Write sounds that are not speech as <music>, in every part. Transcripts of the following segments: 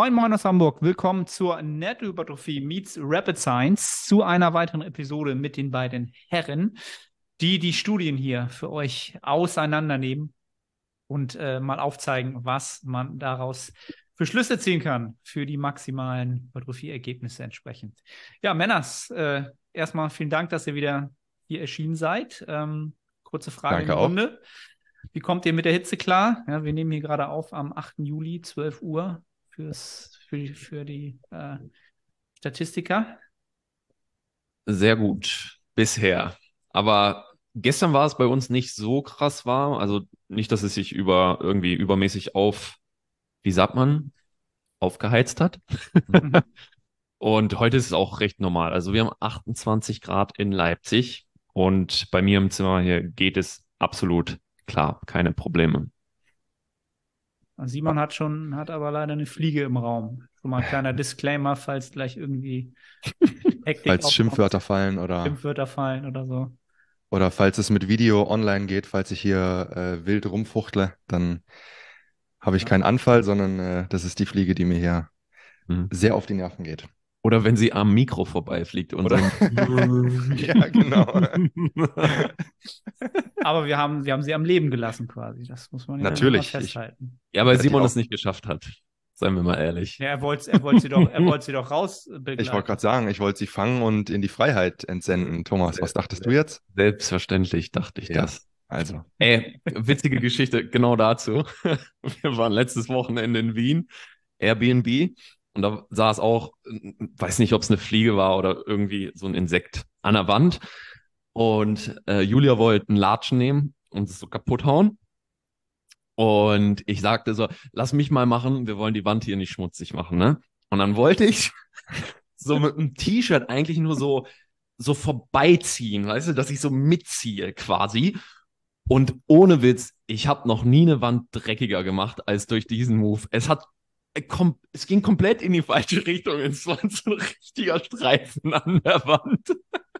Moin Moin aus Hamburg. Willkommen zur Nettohypertrophie meets Rapid Science zu einer weiteren Episode mit den beiden Herren, die die Studien hier für euch auseinandernehmen und äh, mal aufzeigen, was man daraus für Schlüsse ziehen kann für die maximalen Hypertrophie-Ergebnisse entsprechend. Ja, Männers, äh, erstmal vielen Dank, dass ihr wieder hier erschienen seid. Ähm, kurze Frage Danke in die Runde. Wie kommt ihr mit der Hitze klar? Ja, wir nehmen hier gerade auf am 8. Juli, 12 Uhr fürs, für die, für die äh, Statistiker? Sehr gut, bisher. Aber gestern war es bei uns nicht so krass warm. Also nicht, dass es sich über irgendwie übermäßig auf, wie sagt man, aufgeheizt hat. <laughs> und heute ist es auch recht normal. Also wir haben 28 Grad in Leipzig und bei mir im Zimmer hier geht es absolut klar, keine Probleme. Simon hat schon, hat aber leider eine Fliege im Raum. Schon mal ein kleiner Disclaimer, falls gleich irgendwie <laughs> Hektik Falls aufkommt, Schimpfwörter fallen oder. Schimpfwörter fallen oder so. Oder falls es mit Video online geht, falls ich hier äh, wild rumfuchtle, dann habe ich ja. keinen Anfall, sondern äh, das ist die Fliege, die mir hier mhm. sehr auf die Nerven geht. Oder wenn sie am Mikro vorbeifliegt und Oder? <laughs> ja, genau. <laughs> aber wir haben, wir haben sie am Leben gelassen quasi. Das muss man ja Natürlich. festhalten. Ich, ja, weil Simon es nicht geschafft hat. Seien wir mal ehrlich. Ja, er wollte er wollte sie doch, er <laughs> wollte sie doch raus. Begleiten. Ich wollte gerade sagen, ich wollte sie fangen und in die Freiheit entsenden. Thomas, was dachtest du jetzt? Selbstverständlich dachte ich ja. das. Also. Ey, witzige Geschichte genau dazu. <laughs> Wir waren letztes Wochenende in Wien, Airbnb, und da saß auch, weiß nicht, ob es eine Fliege war oder irgendwie so ein Insekt an der Wand. Und äh, Julia wollte einen Latschen nehmen und es so kaputt hauen. Und ich sagte so, lass mich mal machen, wir wollen die Wand hier nicht schmutzig machen, ne? Und dann wollte ich <laughs> so mit einem T-Shirt eigentlich nur so, so vorbeiziehen, weißt du, dass ich so mitziehe quasi. Und ohne Witz, ich habe noch nie eine Wand dreckiger gemacht als durch diesen Move. Es hat äh, es ging komplett in die falsche Richtung. Es war so ein richtiger Streifen an der Wand. <laughs>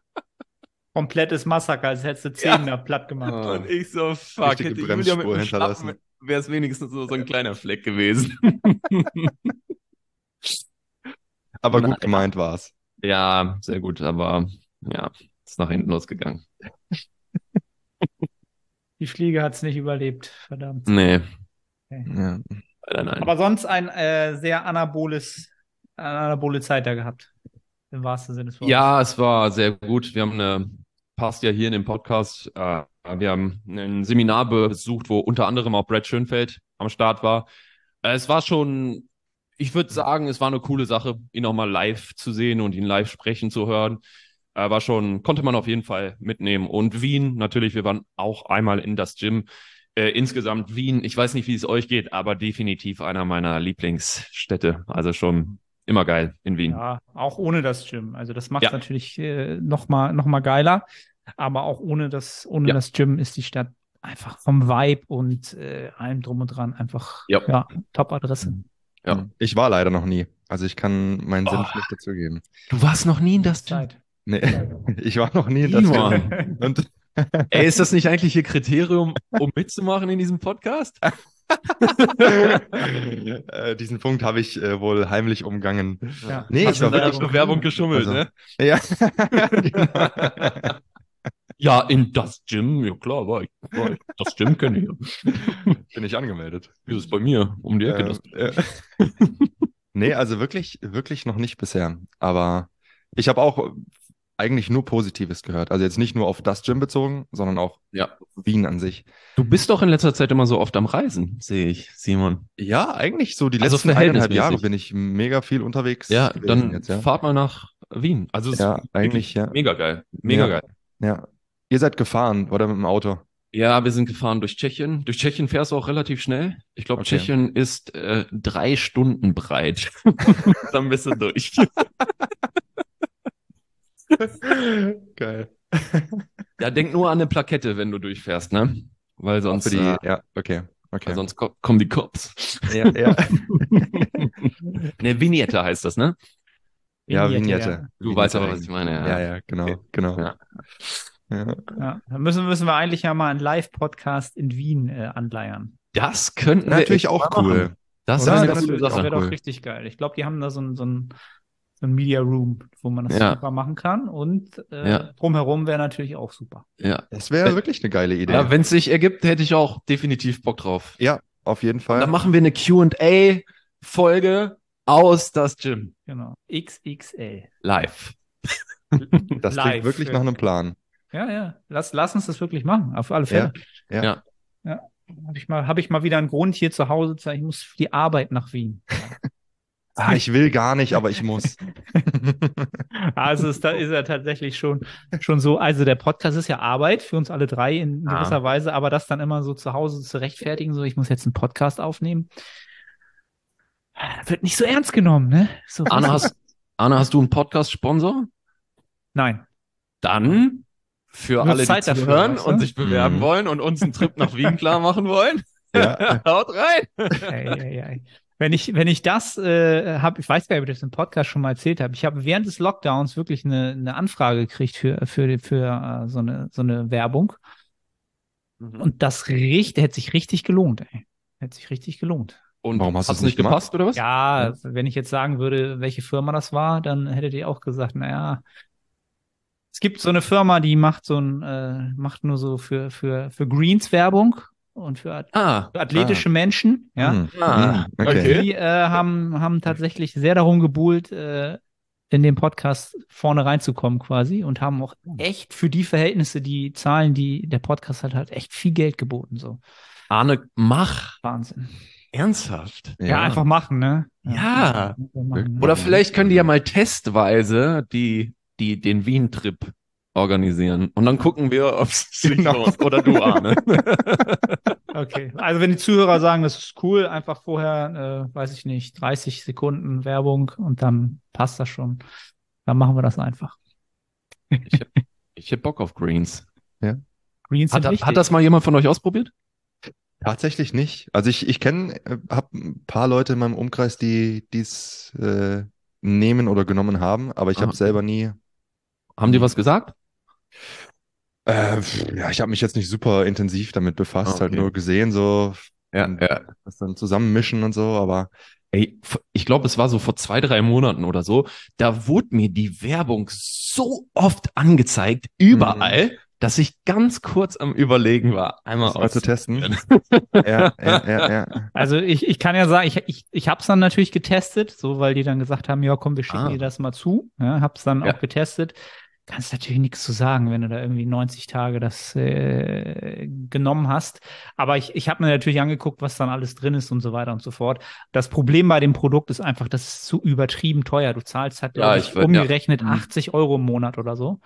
Komplettes Massaker, als hättest du Zähne ja. platt gemacht. <laughs> Oh. Und ich so, fuck, hätte Julia mit dem Schlappen, wäre es wenigstens so, so ein kleiner Fleck gewesen. <laughs> aber gut gemeint war es. Ja, sehr gut, aber ja, ist nach hinten losgegangen. <laughs> Die Fliege hat es nicht überlebt, verdammt. Nee. Okay. Ja. Nein, nein. Aber sonst ein äh, sehr anaboles, anabole Zeit da gehabt. Im wahrsten Sinne des Wortes. Ja, es war sehr gut. Wir haben eine, passt ja hier in dem Podcast, äh, wir haben ein Seminar besucht, wo unter anderem auch Brad Schönfeld am Start war. Äh, es war schon, ich würde sagen, es war eine coole Sache, ihn auch mal live zu sehen und ihn live sprechen zu hören. Äh, war schon, konnte man auf jeden Fall mitnehmen. Und Wien, natürlich, wir waren auch einmal in das Gym. Äh, insgesamt Wien, ich weiß nicht, wie es euch geht, aber definitiv einer meiner Lieblingsstädte. Also schon immer geil in Wien. Ja, auch ohne das Gym. Also das macht ja. natürlich äh, nochmal noch mal geiler. Aber auch ohne das, ohne ja. das Gym ist die Stadt einfach vom Vibe und äh, allem drum und dran einfach ja. ja Top-Adresse. Ja. Ich war leider noch nie. Also ich kann meinen oh. Senf nicht dazugeben. Du warst noch nie in das Gym? Nee, <laughs> ich war noch nie in das Gym. <laughs> Und Ey, ist das nicht eigentlich Ihr Kriterium, um mitzumachen in diesem Podcast? <laughs> äh, diesen Punkt habe ich äh, wohl heimlich umgangen. Ja. Nee, Hast ich war wirklich Bewerbung geschummelt, also, ne? Ja. <laughs> ja, in das Gym, ja klar, war ich. War ich. Das Gym kenne ich. <laughs> Bin ich angemeldet. Wie ist es bei mir? Um die Ecke. das. Äh, <laughs> nee, also wirklich, wirklich noch nicht bisher. Aber ich habe auch eigentlich nur Positives gehört. Also jetzt nicht nur auf das Gym bezogen, sondern auch ja. Wien an sich. Du bist doch in letzter Zeit immer so oft am Reisen, sehe ich, Simon. Ja, eigentlich so. Die also letzten eineinhalb Jahre bin ich mega viel unterwegs. Ja, dann jetzt, ja. fahrt mal nach Wien. Also ja, eigentlich ja. Mega geil. Mega ja. geil. Ja. Ihr seid gefahren oder mit dem Auto? Ja, wir sind gefahren durch Tschechien. Durch Tschechien fährst du auch relativ schnell. Ich glaube, okay. Tschechien ist äh, drei Stunden breit. <laughs> dann bist du durch. <laughs> <laughs> Geil. Ja, denk nur an eine Plakette, wenn du durchfährst, ne? Weil sonst. Die, äh, ja, okay. Okay. sonst ko kommen die Cops. Ja, ja. <laughs> ne, Vignette heißt das, ne? Ja, Vignette. Ja. Du Vignette weißt aber, was ich meine. Ja, ja, ja genau, okay. genau. Ja. Ja. ja. Dann müssen, müssen wir eigentlich ja mal einen Live-Podcast in Wien äh, anleiern. Das könnten wir natürlich auch cool. Machen. Das, eine das, wäre doch Cool. richtig geil. Ich glaube, die haben da so ein, so ein, so ein Media Room, wo man das Ja. super machen kann. Und äh, Ja. drumherum wäre natürlich auch super. Ja, Das wäre wirklich eine geile Idee. ja wenn es sich ergibt, hätte ich auch definitiv Bock drauf. Ja, auf jeden Fall. Dann machen wir eine Q&A-Folge aus das Gym Genau. XXL. live. <laughs> das live. klingt wirklich nach einem Plan. Ja, ja. Lass, lass uns das wirklich machen. Auf alle Fälle. Ja, ja. ja. Habe ich, mal- hab ich mal wieder einen Grund, hier zu Hause zu sein. Ich muss für die Arbeit nach Wien. <laughs> Ah, ich will gar nicht, aber ich muss. <laughs> Also ist, da ist er tatsächlich schon, schon so. Also der Podcast ist ja Arbeit für uns alle drei in Ah. gewisser Weise, aber das dann immer so zu Hause zu rechtfertigen, so ich muss jetzt einen Podcast aufnehmen, wird nicht so ernst genommen, ne? So, Arne, hast, Arne, hast du einen Podcast-Sponsor? Nein. Dann für Nur alle, die Zeit weißt du? und sich bewerben Mhm. wollen und uns einen Trip nach Wien klar machen wollen, Ja. <laughs> haut rein. Ei, ei, ei. Wenn ich, wenn ich das äh, habe, ich weiß gar nicht, ob ich das im Podcast schon mal erzählt habe. Ich habe während des Lockdowns wirklich eine, eine Anfrage gekriegt für, für, für äh, so, eine, so eine Werbung. Und das richt, hätte sich richtig gelohnt, ey. Hätte sich richtig gelohnt. Und Warum hast du es nicht gemacht? gepasst oder was? Ja, wenn ich jetzt sagen würde, welche Firma das war, dann hättet ihr auch gesagt, naja, es gibt so eine Firma, die macht so ein, äh, macht nur so für, für, für Greens Werbung und für at- Ah, für athletische Menschen, ja. Hm. Ah, Hm, okay. Die äh, haben, haben tatsächlich sehr darum gebuhlt, äh, in den Podcast vorne reinzukommen quasi und haben auch echt für die Verhältnisse, die Zahlen, die der Podcast hat, halt echt viel Geld geboten. So Arne, mach Wahnsinn. ernsthaft. Ja, einfach machen, ne? Ja. Machen, ne? Oder vielleicht können die ja mal testweise die, die, den Wien-Trip organisieren. Und dann gucken wir, ob es <laughs> sich Genau. lohnt. Oder du, Arne. <laughs> Okay, also wenn die Zuhörer sagen, das ist cool, einfach vorher, äh, weiß ich nicht, 30 Sekunden Werbung und dann passt das schon. Dann machen wir das einfach. ich hab, ich hab Bock auf Greens. Greens Hat, hat das mal jemand von euch ausprobiert? Tatsächlich nicht. Also ich, ich kenne, äh, habe ein paar Leute in meinem Umkreis, die dies äh, nehmen oder genommen haben, aber ich Ah. habe selber nie. Haben die was gesagt? Äh, ja, ich habe mich jetzt nicht super intensiv damit befasst, halt okay. nur gesehen, so Ja, ja. das dann zusammenmischen und so, aber Ey, ich glaube, es war so vor zwei, drei Monaten oder so. Da wurde mir die Werbung so oft angezeigt, überall, dass ich ganz kurz am Überlegen war, einmal das mal zu testen. auszuprobieren. Ja, ja, <laughs> ja, ja. Also ich, ich kann ja sagen, ich, ich, ich habe es dann natürlich getestet, so weil die dann gesagt haben, ja komm, wir schicken Ah. dir das mal zu. Ja, hab's dann Ja. auch getestet. Kannst natürlich nichts zu sagen, wenn du da irgendwie 90 Tage das äh, genommen hast. Aber ich, ich habe mir natürlich angeguckt, was dann alles drin ist und so weiter und so fort. Das Problem bei dem Produkt ist einfach, das ist zu übertrieben teuer. Du zahlst halt, Ja, ich umgerechnet ja. 80 Euro im Monat oder so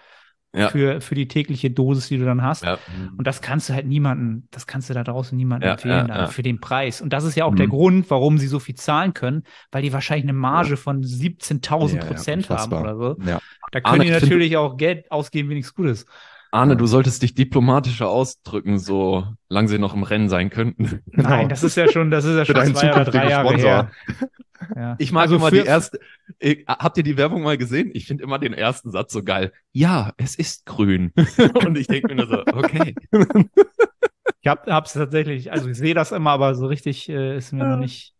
Ja. für, für die tägliche Dosis, die du dann hast. Ja. Und das kannst du halt niemanden, das kannst du da draußen niemandem Ja, empfehlen, ja, da, ja. für den Preis. Und das ist ja auch Mhm. der Grund, warum sie so viel zahlen können, weil die wahrscheinlich eine Marge von 17.000 Ja, ja, Prozent haben oder so. Da können Arne, die natürlich auch Geld ausgeben, wie nichts Gutes. Arne, du solltest dich diplomatischer ausdrücken, so lange sie noch im Rennen sein könnten. <laughs> Nein, das ist ja schon, das ist ja <laughs> schon zwei oder drei Jahre Sponsor. her. Ja. Ich mag Also immer die erste. Ich, habt ihr die Werbung mal gesehen? Ich finde immer den ersten Satz so geil. Ja, es ist grün. <laughs> Und ich denke mir nur so, okay. Ich hab, hab's tatsächlich, also ich sehe das immer, aber so richtig äh, ist mir noch nicht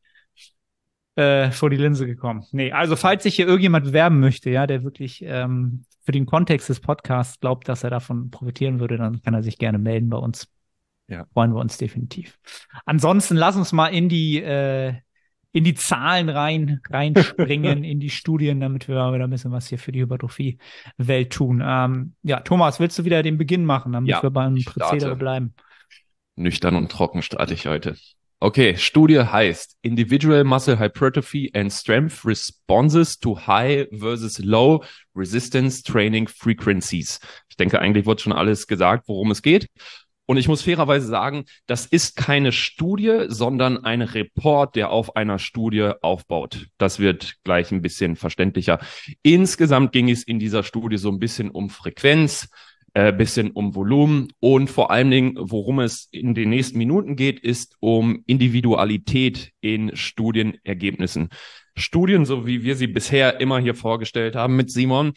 äh, vor die Linse gekommen. Nee, also falls sich hier irgendjemand bewerben möchte, ja, der wirklich ähm, für den Kontext des Podcasts glaubt, dass er davon profitieren würde, dann kann er sich gerne melden bei uns. Ja. Freuen wir uns definitiv. Ansonsten lass uns mal in die äh, in die Zahlen rein reinspringen, <laughs> in die Studien, damit wir wieder ein bisschen was hier für die Hypertrophie-Welt tun. Ähm, ja, Thomas, willst du wieder den Beginn machen, damit Ja, wir beim Prozedere bleiben? Nüchtern und trocken starte ich heute. Okay, Studie heißt Individual Muscle Hypertrophy and Strength Responses to High versus Low Resistance Training Frequencies. Ich denke, eigentlich wurde schon alles gesagt, worum es geht. Und ich muss fairerweise sagen, das ist keine Studie, sondern ein Report, der auf einer Studie aufbaut. Das wird gleich ein bisschen verständlicher. Insgesamt ging es in dieser Studie so ein bisschen um Frequenz, äh, bisschen um Volumen und vor allen Dingen, worum es in den nächsten Minuten geht, ist um Individualität in Studienergebnissen. Studien, so wie wir sie bisher immer hier vorgestellt haben mit Simon,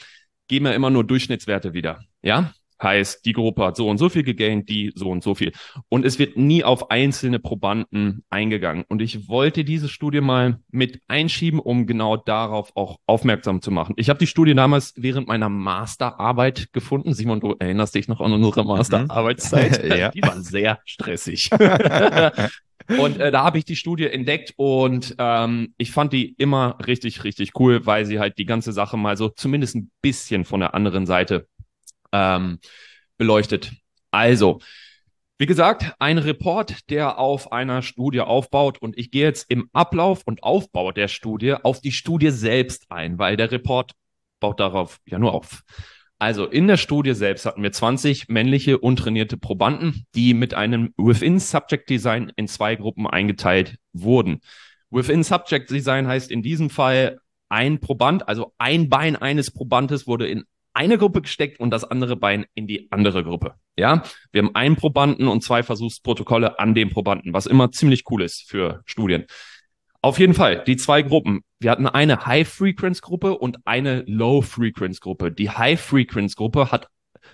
geben ja immer nur Durchschnittswerte wieder. Ja? Heißt, die Gruppe hat so und so viel gegaint, die so und so viel. Und es wird nie auf einzelne Probanden eingegangen. Und ich wollte diese Studie mal mit einschieben, um genau darauf auch aufmerksam zu machen. Ich habe die Studie damals während meiner Masterarbeit gefunden. Simon, du erinnerst dich noch an unsere mhm. Masterarbeitszeit? <laughs> ja. Die war sehr stressig. <laughs> Und äh, da habe ich die Studie entdeckt und ähm, ich fand die immer richtig, richtig cool, weil sie halt die ganze Sache mal so zumindest ein bisschen von der anderen Seite ähm, beleuchtet. Also, wie gesagt, ein Report, der auf einer Studie aufbaut und ich gehe jetzt im Ablauf und Aufbau der Studie auf die Studie selbst ein, weil der Report baut darauf ja nur auf. Also in der Studie selbst hatten wir 20 männliche untrainierte Probanden, die mit einem Within Subject Design in zwei Gruppen eingeteilt wurden. Within Subject Design heißt in diesem Fall ein Proband, also ein Bein eines Probandes wurde in eine Gruppe gesteckt und das andere Bein in die andere Gruppe. Ja, wir haben einen Probanden und zwei Versuchsprotokolle an dem Probanden, was immer ziemlich cool ist für Studien. Auf jeden Fall, die zwei Gruppen. Wir hatten eine High-Frequency-Gruppe und eine Low-Frequency-Gruppe. Die High-Frequency-Gruppe hat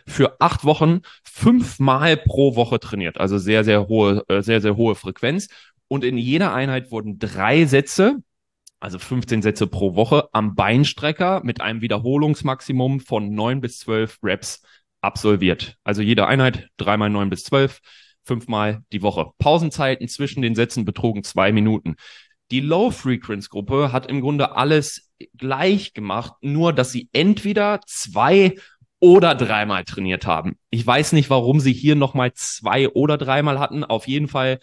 für acht Wochen fünfmal pro Woche trainiert. Also sehr, sehr hohe, äh, sehr, sehr hohe Frequenz. Und in jeder Einheit wurden drei Sätze, also 15 Sätze pro Woche, am Beinstrecker mit einem Wiederholungsmaximum von neun bis zwölf Reps absolviert. Also jede Einheit dreimal neun bis zwölf, fünfmal die Woche. Pausenzeiten zwischen den Sätzen betrugen zwei Minuten. Die Low-Frequency-Gruppe hat im Grunde alles gleich gemacht, nur dass sie entweder zwei oder dreimal trainiert haben. Ich weiß nicht, warum sie hier nochmal zwei oder dreimal hatten. Auf jeden Fall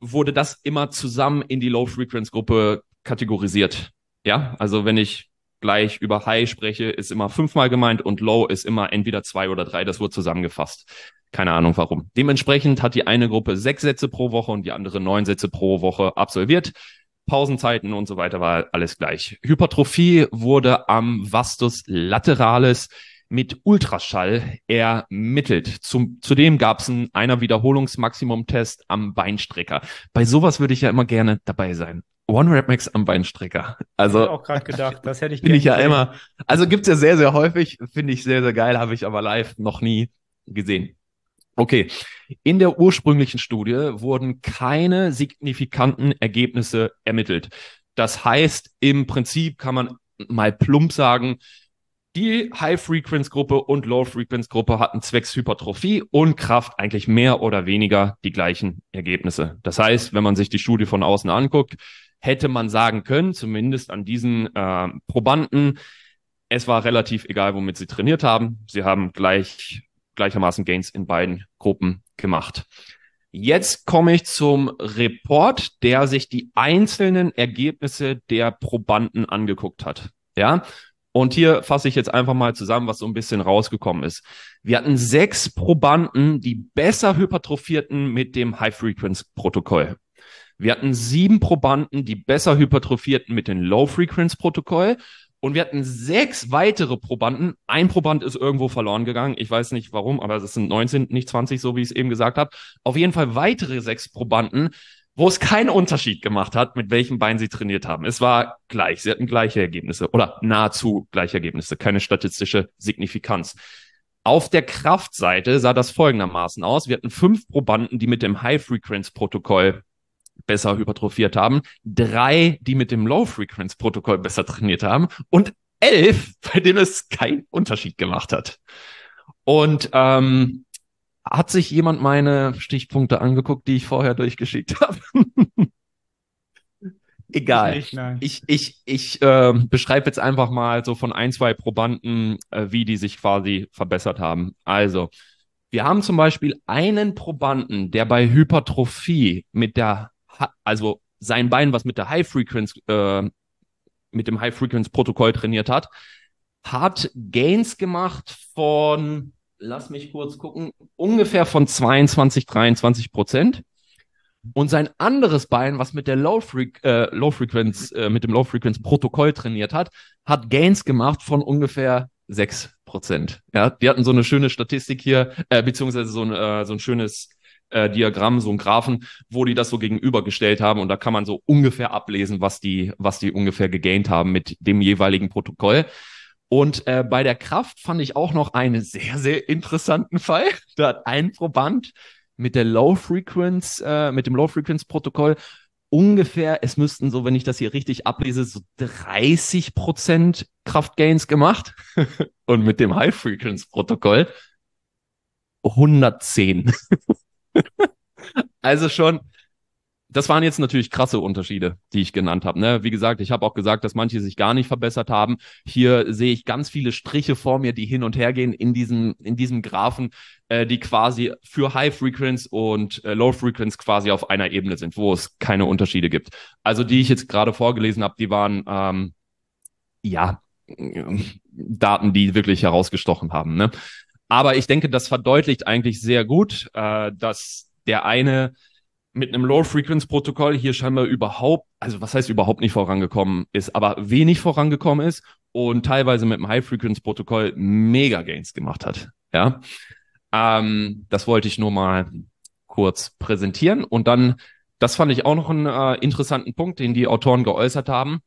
wurde das immer zusammen in die Low-Frequency-Gruppe kategorisiert. Ja, also wenn ich gleich über High spreche, ist immer fünfmal gemeint und Low ist immer entweder zwei oder drei. Das wurde zusammengefasst. Keine Ahnung warum. Dementsprechend hat die eine Gruppe sechs Sätze pro Woche und die andere neun Sätze pro Woche absolviert. Pausenzeiten und so weiter war alles gleich. Hypertrophie wurde am Vastus lateralis mit Ultraschall ermittelt. Zum, zudem gab es einen einer Wiederholungsmaximum-Test am Beinstrecker. Bei sowas würde ich ja immer gerne dabei sein. One Rep Max am Beinstrecker. Also ich auch gerade gedacht, das hätte ich. Finde ich ja gesehen. immer. Also gibt's ja sehr sehr häufig. Finde ich sehr sehr geil. Habe ich aber live noch nie gesehen. Okay. In der ursprünglichen Studie wurden keine signifikanten Ergebnisse ermittelt. Das heißt, im Prinzip kann man mal plump sagen, die High-Frequency-Gruppe und Low-Frequency-Gruppe hatten zwecks Hypertrophie und Kraft eigentlich mehr oder weniger die gleichen Ergebnisse. Das heißt, wenn man sich die Studie von außen anguckt, hätte man sagen können, zumindest an diesen äh, Probanden, es war relativ egal, womit sie trainiert haben. Sie haben gleich gleichermaßen Gains in beiden Gruppen gemacht. Jetzt komme ich zum Report, der sich die einzelnen Ergebnisse der Probanden angeguckt hat. Ja, und hier fasse ich jetzt einfach mal zusammen, was so ein bisschen rausgekommen ist. Wir hatten sechs Probanden, die besser hypertrophierten mit dem High-Frequency-Protokoll. Wir hatten sieben Probanden, die besser hypertrophierten mit dem Low-Frequency-Protokoll. Und wir hatten sechs weitere Probanden. Ein Proband ist irgendwo verloren gegangen. Ich weiß nicht warum, aber es sind 19, nicht 20, so wie ich es eben gesagt habe. Auf jeden Fall weitere sechs Probanden, wo es keinen Unterschied gemacht hat, mit welchem Bein sie trainiert haben. Es war gleich. Sie hatten gleiche Ergebnisse oder nahezu gleiche Ergebnisse. Keine statistische Signifikanz. Auf der Kraftseite sah das folgendermaßen aus. Wir hatten fünf Probanden, die mit dem High-Frequency-Protokoll besser hypertrophiert haben, drei, die mit dem Low-Frequency-Protokoll besser trainiert haben und elf, bei denen es keinen Unterschied gemacht hat. Und ähm, hat sich jemand meine Stichpunkte angeguckt, die ich vorher durchgeschickt <laughs> habe? Egal. Ich, nicht, ich, ich, ich äh, beschreibe jetzt einfach mal so von ein, zwei Probanden, äh, wie die sich quasi verbessert haben. Also, wir haben zum Beispiel einen Probanden, der bei Hypertrophie mit der also sein Bein, was mit der High Frequency, äh, mit dem High Frequency Protokoll trainiert hat, hat Gains gemacht von, lass mich kurz gucken, ungefähr von 22, 23 Prozent. Und sein anderes Bein, was mit der Low, Fre äh, Low Frequency, äh, mit dem Low Frequency Protokoll trainiert hat, hat Gains gemacht von ungefähr 6 Prozent. Ja, die hatten so eine schöne Statistik hier, äh, beziehungsweise so ein, äh, so ein schönes äh, Diagramm, so ein Graphen, wo die das so gegenübergestellt haben und da kann man so ungefähr ablesen, was die, was die ungefähr gegaint haben mit dem jeweiligen Protokoll. Und äh, bei der Kraft fand ich auch noch einen sehr, sehr interessanten Fall. <laughs> Da hat ein Proband mit der Low Frequency, äh, mit dem Low Frequency Protokoll ungefähr, es müssten so, wenn ich das hier richtig ablese, so 30 Prozent Kraftgains gemacht. <laughs> Und mit dem High Frequency Protokoll 110. <laughs> also schon das waren jetzt natürlich krasse Unterschiede, die ich genannt habe. Ne? Wie gesagt, ich habe auch gesagt, dass manche sich gar nicht verbessert haben. Hier sehe ich ganz viele Striche vor mir, die hin und her gehen in diesem, in diesem Graphen, äh, die quasi für High Frequency und äh, Low Frequency quasi auf einer Ebene sind, wo es keine Unterschiede gibt. Also die ich jetzt gerade vorgelesen habe, die waren ähm, ja Daten, die wirklich herausgestochen haben. Ne? Aber ich denke, das verdeutlicht eigentlich sehr gut, äh, dass der eine mit einem Low-Frequency-Protokoll hier scheinbar überhaupt, also was heißt überhaupt nicht vorangekommen ist, aber wenig vorangekommen ist und teilweise mit einem High-Frequency-Protokoll mega Gains gemacht hat. Ja, ähm, das wollte ich nur mal kurz präsentieren und dann, das fand ich auch noch einen äh, interessanten Punkt, den die Autoren geäußert haben,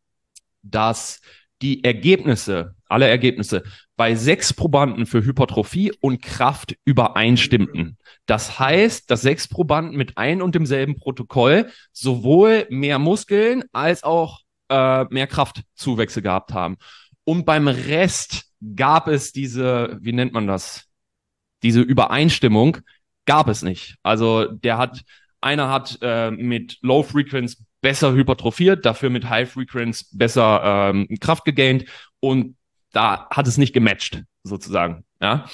dass die Ergebnisse, alle Ergebnisse bei sechs Probanden für Hypertrophie und Kraft übereinstimmten. Das heißt, dass sechs Probanden mit ein und demselben Protokoll sowohl mehr Muskeln als auch äh, mehr Kraftzuwächse gehabt haben. Und beim Rest gab es diese, wie nennt man das? Diese Übereinstimmung gab es nicht. Also der hat, einer hat äh, mit Low Frequency besser hypertrophiert, dafür mit High Frequency besser ähm, Kraft gegaint und da hat es nicht gematcht, sozusagen. Ja.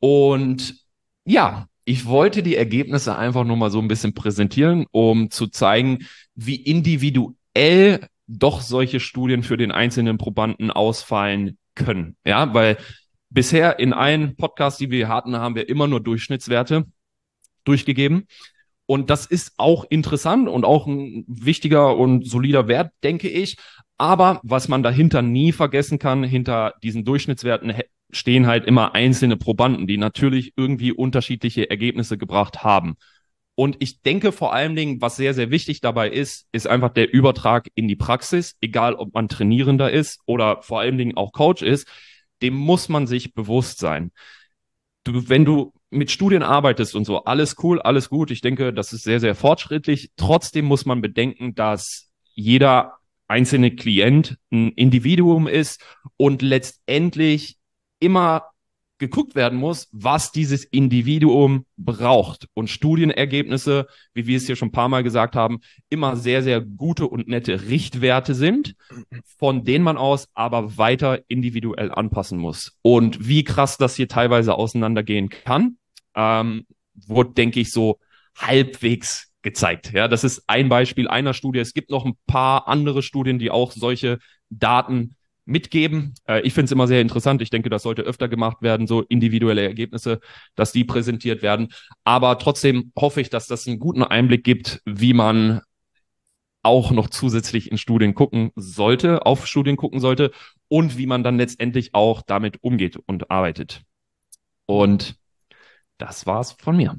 Und ja, ich wollte die Ergebnisse einfach nur mal so ein bisschen präsentieren, um zu zeigen, wie individuell doch solche Studien für den einzelnen Probanden ausfallen können. Ja, weil bisher in allen Podcasts, die wir hatten, haben wir immer nur Durchschnittswerte durchgegeben. Und das ist auch interessant und auch ein wichtiger und solider Wert, denke ich. Aber was man dahinter nie vergessen kann, hinter diesen Durchschnittswerten stehen halt immer einzelne Probanden, die natürlich irgendwie unterschiedliche Ergebnisse gebracht haben. Und ich denke vor allen Dingen, was sehr, sehr wichtig dabei ist, ist einfach der Übertrag in die Praxis, egal ob man Trainierender ist oder vor allen Dingen auch Coach ist, dem muss man sich bewusst sein. Du, wenn du mit Studien arbeitest und so, alles cool, alles gut. Ich denke, das ist sehr, sehr fortschrittlich. Trotzdem muss man bedenken, dass jeder einzelne Klient ein Individuum ist und letztendlich immer geguckt werden muss, was dieses Individuum braucht. Und Studienergebnisse, wie wir es hier schon ein paar Mal gesagt haben, immer sehr, sehr gute und nette Richtwerte sind, von denen man aus aber weiter individuell anpassen muss. Und wie krass das hier teilweise auseinandergehen kann, ähm, wurde, denke ich, so halbwegs gezeigt. Ja, das ist ein Beispiel einer Studie. Es gibt noch ein paar andere Studien, die auch solche Daten mitgeben. Äh, ich finde es immer sehr interessant. Ich denke, das sollte öfter gemacht werden, so individuelle Ergebnisse, dass die präsentiert werden. Aber trotzdem hoffe ich, dass das einen guten Einblick gibt, wie man auch noch zusätzlich in Studien gucken sollte, auf Studien gucken sollte und wie man dann letztendlich auch damit umgeht und arbeitet. Und das war's von mir.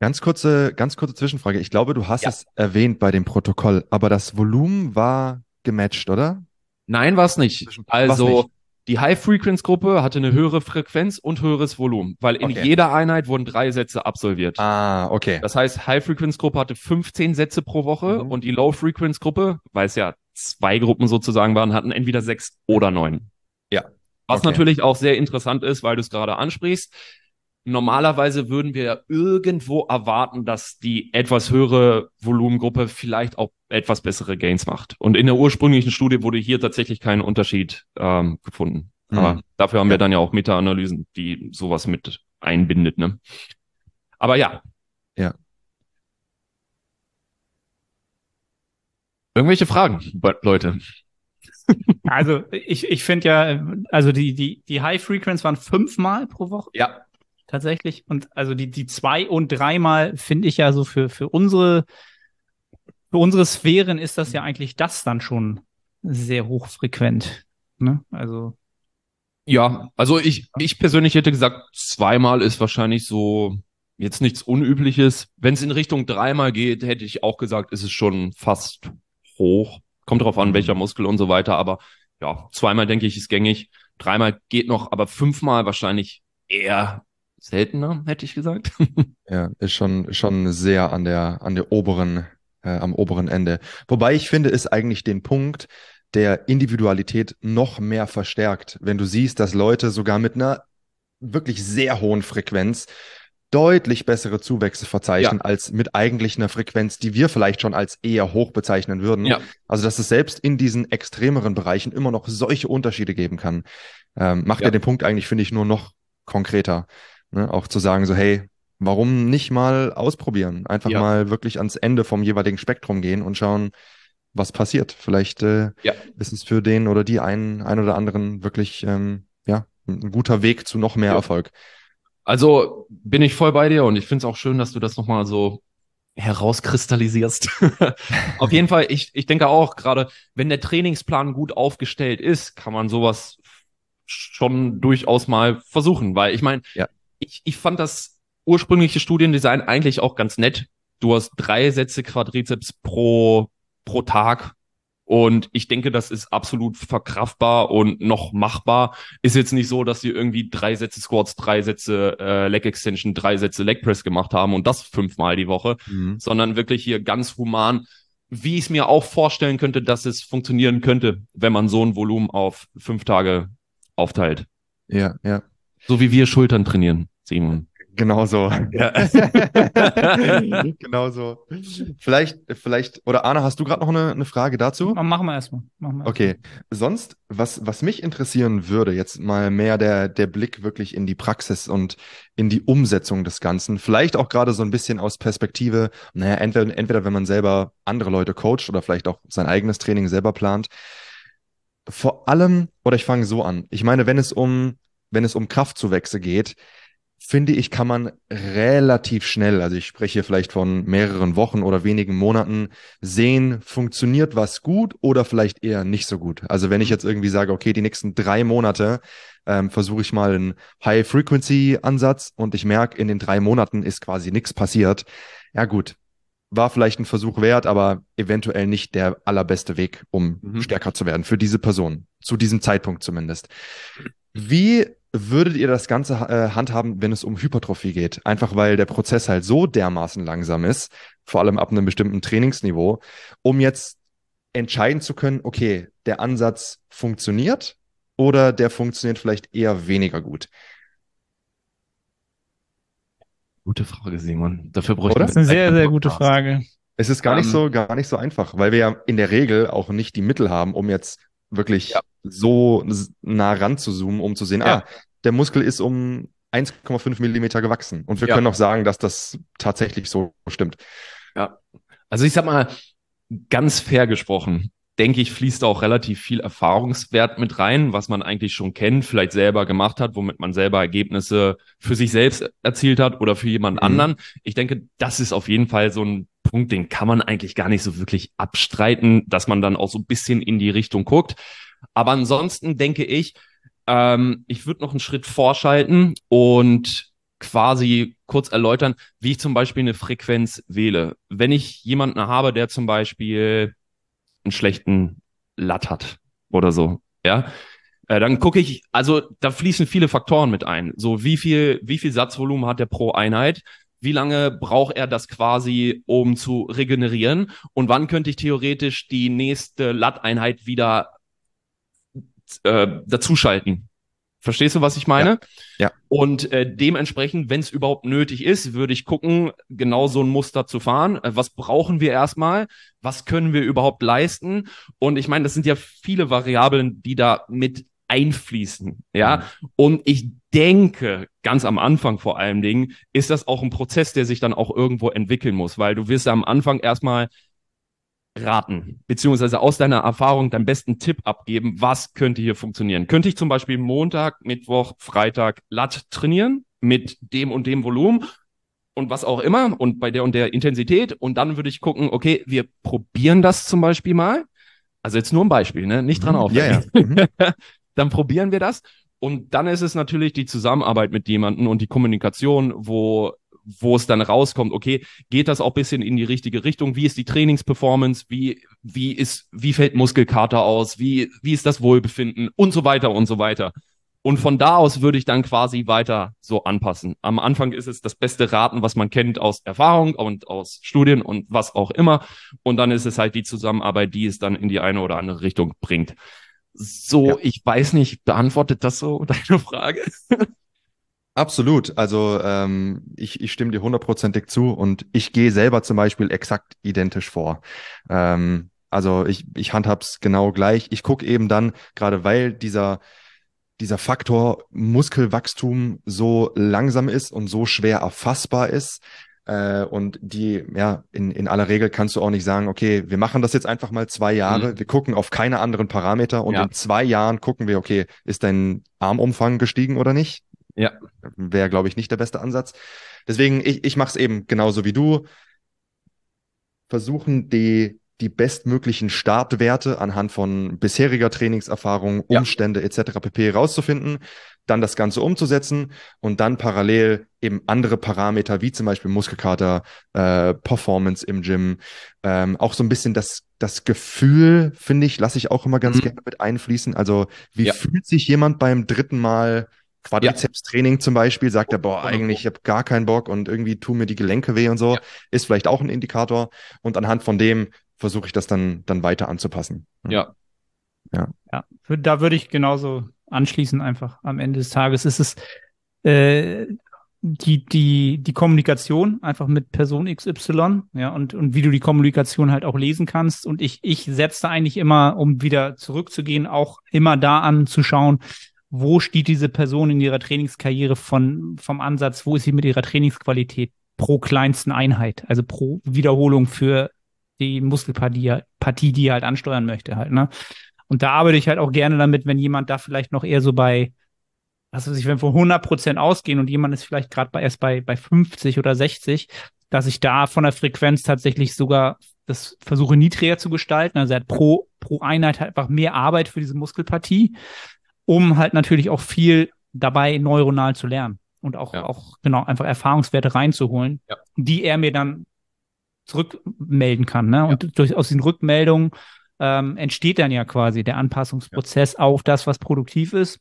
Ganz kurze, ganz kurze Zwischenfrage. Ich glaube, du hast ja. es erwähnt bei dem Protokoll, aber das Volumen war gematcht, oder? Nein, war es nicht. Also nicht. die High-Frequency-Gruppe hatte eine höhere Frequenz und höheres Volumen, weil in okay. jeder Einheit wurden drei Sätze absolviert. Ah, okay. Das heißt, High-Frequency-Gruppe hatte 15 Sätze pro Woche mhm. und die Low-Frequency-Gruppe, weil es ja zwei Gruppen sozusagen waren, hatten entweder sechs oder neun. Ja. Was okay. natürlich auch sehr interessant ist, weil du es gerade ansprichst. Normalerweise würden wir irgendwo erwarten, dass die etwas höhere Volumengruppe vielleicht auch etwas bessere Gains macht. Und in der ursprünglichen Studie wurde hier tatsächlich kein Unterschied ähm, gefunden. Mhm. Aber dafür haben ja. wir dann ja auch Meta-Analysen, die sowas mit einbindet. Ne? Aber ja. Ja. Irgendwelche Fragen, Leute? <laughs> Also ich, ich finde ja, also die, die, die High Frequency waren fünfmal pro Woche. Ja tatsächlich. Und also die, die zwei- und dreimal finde ich ja so für, für unsere, für unsere Sphären ist das ja eigentlich das dann schon sehr hochfrequent. Ne? Also. Ja, also ich, ich persönlich hätte gesagt, zweimal ist wahrscheinlich so jetzt nichts Unübliches. Wenn es in Richtung dreimal geht, hätte ich auch gesagt, ist es schon fast hoch. Kommt darauf an, mhm. welcher Muskel und so weiter, aber ja, zweimal denke ich, ist gängig. Dreimal geht noch, aber fünfmal wahrscheinlich eher seltener, hätte ich gesagt. <laughs> ja, ist schon, schon sehr an der, an der oberen, äh, am oberen Ende. Wobei ich finde, ist eigentlich den Punkt der Individualität noch mehr verstärkt, wenn du siehst, dass Leute sogar mit einer wirklich sehr hohen Frequenz deutlich bessere Zuwächse verzeichnen ja. als mit eigentlich einer Frequenz, die wir vielleicht schon als eher hoch bezeichnen würden. Ja. Also dass es selbst in diesen extremeren Bereichen immer noch solche Unterschiede geben kann, ähm, macht ja. ja den Punkt eigentlich, finde ich, nur noch konkreter. Ne? Auch zu sagen, so, hey, warum nicht mal ausprobieren? Einfach ja. mal wirklich ans Ende vom jeweiligen Spektrum gehen und schauen, was passiert. Vielleicht äh, ja. ist es für den oder die einen, ein oder anderen wirklich ähm, ja, ein guter Weg zu noch mehr ja. Erfolg. Also bin ich voll bei dir und ich finde es auch schön, dass du das nochmal so herauskristallisierst. <laughs> Auf jeden Fall, ich, ich denke auch, gerade wenn der Trainingsplan gut aufgestellt ist, kann man sowas schon durchaus mal versuchen, weil ich meine, ja. ich, ich fand das ursprüngliche Studiendesign eigentlich auch ganz nett. Du hast drei Sätze Quadrizeps pro, pro Tag und ich denke, das ist absolut verkraftbar und noch machbar. Ist jetzt nicht so, dass sie irgendwie drei Sätze Squats, drei Sätze äh, Leg Extension, drei Sätze Leg Press gemacht haben und das fünfmal die Woche, mhm. sondern wirklich hier ganz human, wie ich es mir auch vorstellen könnte, dass es funktionieren könnte, wenn man so ein Volumen auf fünf Tage aufteilt. Ja, ja. So wie wir Schultern trainieren, Simon. Genau so. Ja. <laughs> genau so. Vielleicht, vielleicht, oder Arne, hast du gerade noch eine, eine Frage dazu? Machen wir erstmal. Okay. Sonst, was, was mich interessieren würde, jetzt mal mehr der, der Blick wirklich in die Praxis und in die Umsetzung des Ganzen. Vielleicht auch gerade so ein bisschen aus Perspektive, naja, entweder, entweder wenn man selber andere Leute coacht oder vielleicht auch sein eigenes Training selber plant. Vor allem, oder ich fange so an. Ich meine, wenn es um, wenn es um Kraftzuwächse geht, finde ich, kann man relativ schnell, also ich spreche hier vielleicht von mehreren Wochen oder wenigen Monaten, sehen, funktioniert was gut oder vielleicht eher nicht so gut. Also wenn ich jetzt irgendwie sage, okay, die nächsten drei Monate ähm, versuche ich mal einen High-Frequency-Ansatz und ich merke, in den drei Monaten ist quasi nichts passiert. Ja gut, war vielleicht ein Versuch wert, aber eventuell nicht der allerbeste Weg, um mhm. stärker zu werden für diese Person, zu diesem Zeitpunkt zumindest. Wie würdet ihr das Ganze äh, handhaben, wenn es um Hypertrophie geht? Einfach weil der Prozess halt so dermaßen langsam ist, vor allem ab einem bestimmten Trainingsniveau, um jetzt entscheiden zu können, okay, der Ansatz funktioniert oder der funktioniert vielleicht eher weniger gut. Gute Frage, Simon. Dafür bräuchte Das ist eine sehr, sehr gute Frage. Es ist gar um, nicht ähm, so, gar nicht so einfach, weil wir ja in der Regel auch nicht die Mittel haben, um jetzt wirklich ja. So nah ran zu zoomen, um zu sehen, ja. ah, der Muskel ist um 1,5 Millimeter gewachsen. Und wir ja. können auch sagen, dass das tatsächlich so stimmt. Ja. Also ich sag mal, ganz fair gesprochen, denke ich, fließt auch relativ viel Erfahrungswert mit rein, was man eigentlich schon kennt, vielleicht selber gemacht hat, womit man selber Ergebnisse für sich selbst erzielt hat oder für jemand mhm. anderen. Ich denke, das ist auf jeden Fall so ein Punkt, den kann man eigentlich gar nicht so wirklich abstreiten, dass man dann auch so ein bisschen in die Richtung guckt. Aber ansonsten denke ich, ähm, ich würde noch einen Schritt vorschalten und quasi kurz erläutern, wie ich zum Beispiel eine Frequenz wähle. Wenn ich jemanden habe, der zum Beispiel einen schlechten Latt hat oder so, ja, äh, dann gucke ich, also da fließen viele Faktoren mit ein. So wie viel, wie viel Satzvolumen hat der pro Einheit? wie lange braucht er das quasi, um zu regenerieren und wann könnte ich theoretisch die nächste Lat-Einheit wieder äh, dazuschalten. Verstehst du, was ich meine? Ja. ja. Und äh, dementsprechend, wenn es überhaupt nötig ist, würde ich gucken, genau so ein Muster zu fahren. Äh, was brauchen wir erstmal? Was können wir überhaupt leisten? Und ich meine, das sind ja viele Variablen, die da mit einfließen. Ja. Mhm. Und ich denke, ganz am Anfang vor allen Dingen, ist das auch ein Prozess, der sich dann auch irgendwo entwickeln muss, weil du wirst am Anfang erstmal raten, beziehungsweise aus deiner Erfahrung deinen besten Tipp abgeben, was könnte hier funktionieren. Könnte ich zum Beispiel Montag, Mittwoch, Freitag Latt trainieren mit dem und dem Volumen und was auch immer und bei der und der Intensität und dann würde ich gucken, okay, wir probieren das zum Beispiel mal. Also jetzt nur ein Beispiel, ne? Nicht dran mhm. aufhören. Ja, ja. Mhm. <laughs> dann probieren wir das. Und dann ist es natürlich die Zusammenarbeit mit jemandem und die Kommunikation, wo, wo es dann rauskommt, okay, geht das auch bisschen in die richtige Richtung? Wie ist die Trainingsperformance? Wie, wie ist, wie fällt Muskelkater aus, wie, wie ist das Wohlbefinden und so weiter und so weiter. Und von da aus würde ich dann quasi weiter so anpassen. Am Anfang ist es das beste Raten, was man kennt aus Erfahrung und aus Studien und was auch immer. Und dann ist es halt die Zusammenarbeit, die es dann in die eine oder andere Richtung bringt. So, ja. ich weiß nicht, beantwortet das so <laughs> deine Frage? Absolut. Also ähm, ich, ich stimme dir hundertprozentig zu und ich gehe selber zum Beispiel exakt identisch vor. Ähm, also ich, ich handhab's genau gleich. Ich gucke eben dann, gerade weil dieser dieser Faktor Muskelwachstum so langsam ist und so schwer erfassbar ist. Äh, und die, ja, in, in aller Regel kannst du auch nicht sagen, okay, wir machen das jetzt einfach mal zwei Jahre, mhm. wir gucken auf keine anderen Parameter und ja. in zwei Jahren gucken wir, okay, ist dein Armumfang gestiegen oder nicht? Ja. Wäre, glaube ich, nicht der beste Ansatz. Deswegen, ich, ich mache es eben genauso wie du. Versuchen, die die bestmöglichen Startwerte anhand von bisheriger Trainingserfahrung, Umstände ja. etc. pp. rauszufinden, dann das Ganze umzusetzen und dann parallel eben andere Parameter wie zum Beispiel Muskelkater, äh, Performance im Gym, ähm, auch so ein bisschen das das Gefühl, finde ich, lasse ich auch immer ganz mhm. gerne mit einfließen. Also wie ja. fühlt sich jemand beim dritten Mal Quadrizeps-Training zum Beispiel, sagt er, boah, eigentlich, ich habe gar keinen Bock und irgendwie tun mir die Gelenke weh und so, ja. ist vielleicht auch ein Indikator. Und anhand von dem versuche ich das dann, dann weiter anzupassen. Ja. Ja. ja. Da würde ich genauso anschließen, einfach am Ende des Tages ist es äh, die, die, die Kommunikation einfach mit Person XY, ja, und, und wie du die Kommunikation halt auch lesen kannst. Und ich, ich setze eigentlich immer, um wieder zurückzugehen, auch immer da an zu schauen, wo steht diese Person in ihrer Trainingskarriere von, vom Ansatz, wo ist sie mit ihrer Trainingsqualität pro kleinsten Einheit, also pro Wiederholung für die Muskelpartie, Partie, die er halt ansteuern möchte halt, ne? Und da arbeite ich halt auch gerne damit, wenn jemand da vielleicht noch eher so bei, was weiß ich, wenn wir von 100 Prozent ausgehen und jemand ist vielleicht gerade bei, erst bei, bei 50 oder 60, dass ich da von der Frequenz tatsächlich sogar das versuche niedriger zu gestalten. Also er hat pro, pro Einheit halt einfach mehr Arbeit für diese Muskelpartie, um halt natürlich auch viel dabei neuronal zu lernen und auch, ja. auch genau einfach Erfahrungswerte reinzuholen, ja. die er mir dann zurückmelden kann. Ne? Und ja. durch, aus den Rückmeldungen ähm, entsteht dann ja quasi der Anpassungsprozess auf das, was produktiv ist.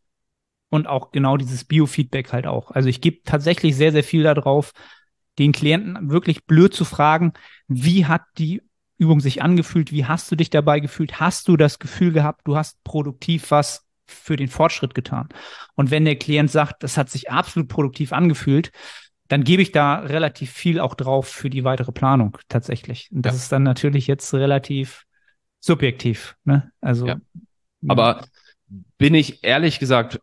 Und auch genau dieses Biofeedback halt auch. Also ich gebe tatsächlich sehr, sehr viel darauf, den Klienten wirklich blöd zu fragen, wie hat die Übung sich angefühlt? Wie hast du dich dabei gefühlt? Hast du das Gefühl gehabt, du hast produktiv was für den Fortschritt getan? Und wenn der Klient sagt, das hat sich absolut produktiv angefühlt, dann gebe ich da relativ viel auch drauf für die weitere Planung tatsächlich. Und das ja. ist dann natürlich jetzt relativ subjektiv. Ne? Also. Ja. Aber bin ich ehrlich gesagt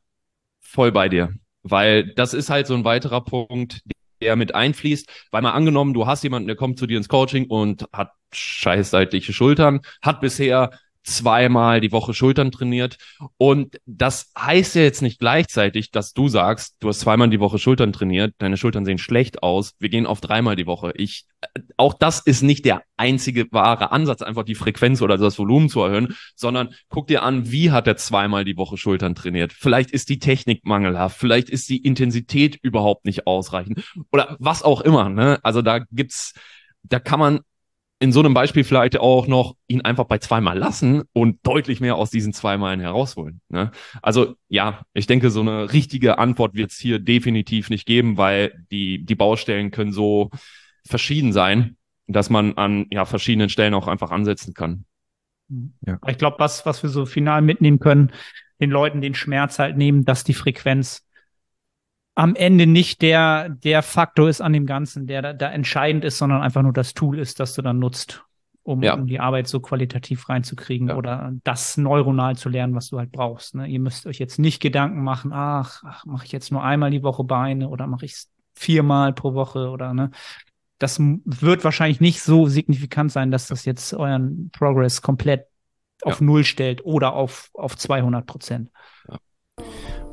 voll bei dir, weil das ist halt so ein weiterer Punkt, der mit einfließt, weil mal angenommen, du hast jemanden, der kommt zu dir ins Coaching und hat scheißseitliche Schultern, hat bisher zweimal die Woche Schultern trainiert. Und das heißt ja jetzt nicht gleichzeitig, dass du sagst, du hast zweimal die Woche Schultern trainiert, deine Schultern sehen schlecht aus, wir gehen auf dreimal die Woche. Ich, auch das ist nicht der einzige wahre Ansatz, einfach die Frequenz oder das Volumen zu erhöhen, sondern guck dir an, wie hat er zweimal die Woche Schultern trainiert? Vielleicht ist die Technik mangelhaft, vielleicht ist die Intensität überhaupt nicht ausreichend oder was auch immer. Ne? Also da gibt's, da kann man in so einem Beispiel vielleicht auch noch ihn einfach bei zweimal lassen und deutlich mehr aus diesen zweimalen herausholen. Ne? Also ja, ich denke, so eine richtige Antwort wird es hier definitiv nicht geben, weil die, die Baustellen können so verschieden sein, dass man an ja, verschiedenen Stellen auch einfach ansetzen kann. Ja. Ich glaube, was, was wir so final mitnehmen können, den Leuten den Schmerz halt nehmen, dass die Frequenz am Ende nicht der, der Faktor ist an dem Ganzen, der da, da entscheidend ist, sondern einfach nur das Tool ist, das du dann nutzt, um, ja. um die Arbeit so qualitativ reinzukriegen ja. oder das neuronal zu lernen, was du halt brauchst. Ne? Ihr müsst euch jetzt nicht Gedanken machen, ach, ach mache ich jetzt nur einmal die Woche Beine oder mache ich es viermal pro Woche oder ne? Das wird wahrscheinlich nicht so signifikant sein, dass das jetzt euren Progress komplett auf ja. Null stellt oder auf, auf 200 Prozent. Ja.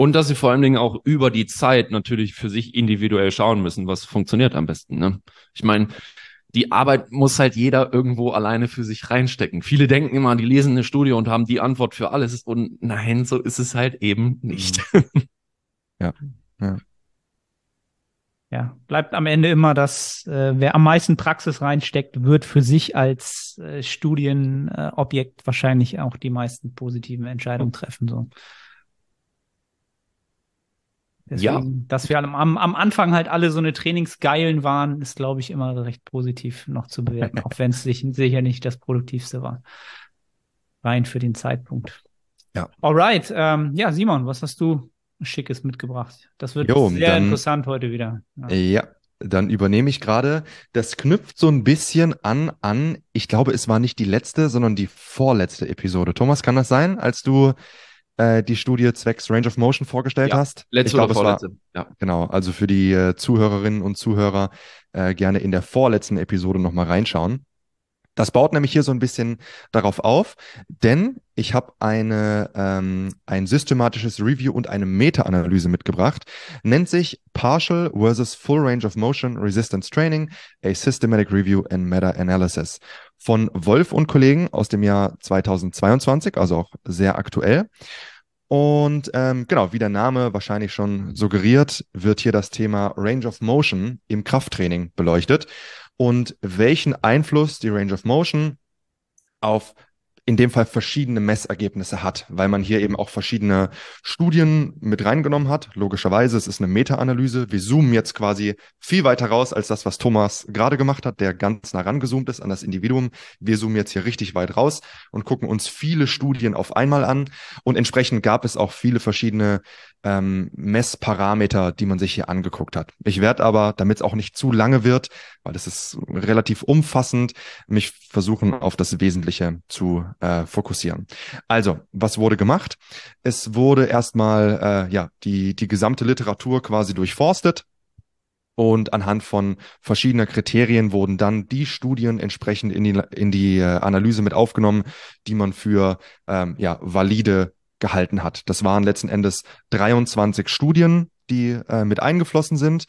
Und dass sie vor allen Dingen auch über die Zeit natürlich für sich individuell schauen müssen, was funktioniert am besten. Ne? Ich meine, die Arbeit muss halt jeder irgendwo alleine für sich reinstecken. Viele denken immer, die lesen eine Studie und haben die Antwort für alles. Und nein, so ist es halt eben nicht. <laughs> Ja. ja. Ja, bleibt am Ende immer, dass äh, wer am meisten Praxis reinsteckt, wird für sich als äh, Studienobjekt äh, wahrscheinlich auch die meisten positiven Entscheidungen treffen. So. Deswegen, ja. dass wir am, am Anfang halt alle so eine Trainingsgeilen waren, ist, glaube ich, immer recht positiv noch zu bewerten, <laughs> auch wenn es sich, sicher nicht das Produktivste war. Rein für den Zeitpunkt. Ja. Alright. Ähm, ja, Simon, was hast du Schickes mitgebracht? Das wird jo, sehr dann, interessant heute wieder. Ja. ja. Dann übernehme ich gerade. Das knüpft so ein bisschen an, an, ich glaube, es war nicht die letzte, sondern die vorletzte Episode. Thomas, kann das sein, als du äh, die Studie zwecks Range of Motion vorgestellt ja, hast. Letzte ich oder vorletzte. War, ja. Genau, also für die äh, Zuhörerinnen und Zuhörer äh, gerne in der vorletzten Episode nochmal reinschauen. Das baut nämlich hier so ein bisschen darauf auf, denn ich habe eine, ähm, ein systematisches Review und eine Meta-Analyse mitgebracht, nennt sich Partial versus Full Range of Motion Resistance Training, a Systematic Review and Meta-Analysis von Wolf und Kollegen aus dem Jahr 2022, also auch sehr aktuell. Und ähm, genau, wie der Name wahrscheinlich schon suggeriert, wird hier das Thema Range of Motion im Krafttraining beleuchtet und welchen Einfluss die Range of Motion auf in dem Fall verschiedene Messergebnisse hat, weil man hier eben auch verschiedene Studien mit reingenommen hat. Logischerweise, es ist eine Meta-Analyse. Wir zoomen jetzt quasi viel weiter raus als das, was Thomas gerade gemacht hat, der ganz nah rangezoomt ist an das Individuum. Wir zoomen jetzt hier richtig weit raus und gucken uns viele Studien auf einmal an. Und entsprechend gab es auch viele verschiedene ähm, Messparameter, die man sich hier angeguckt hat. Ich werde aber, damit es auch nicht zu lange wird, weil es ist relativ umfassend, mich versuchen auf das Wesentliche zu äh, fokussieren. Also, was wurde gemacht? Es wurde erstmal äh, ja die die gesamte Literatur quasi durchforstet. Und anhand von verschiedener Kriterien wurden dann die Studien entsprechend in die, in die äh, Analyse mit aufgenommen, die man für ähm, ja, valide gehalten hat. Das waren letzten Endes 23 Studien, die äh, mit eingeflossen sind.